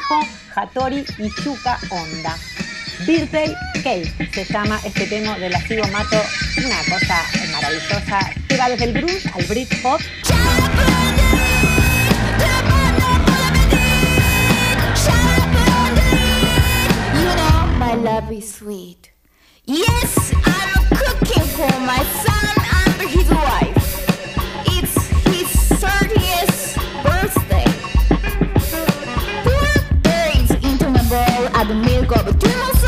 Speaker 2: Hattori y Yuka Honda. Birthday Cake se llama este tema de la Sigo Mato, una cosa maravillosa que va desde el blues al Britpop. My love is sweet. Yes, I'm cooking for my son and his wife. It's his 30th birthday. Put berries into my bowl, add milk of two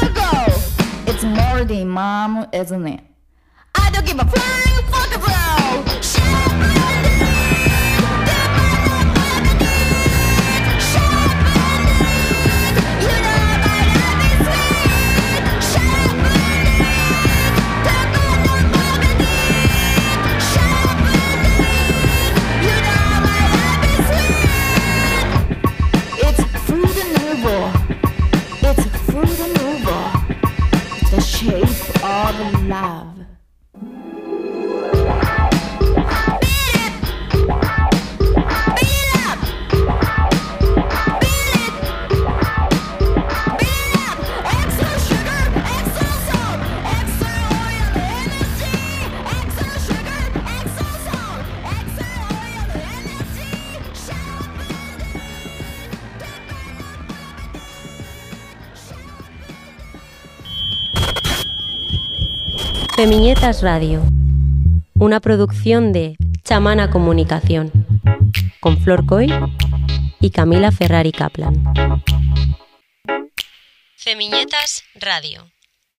Speaker 2: call the imam as an I don't give a flying fuck about
Speaker 3: Femiñetas Radio, una producción de Chamana Comunicación, con Flor Coy y Camila Ferrari Kaplan. Femiñetas Radio.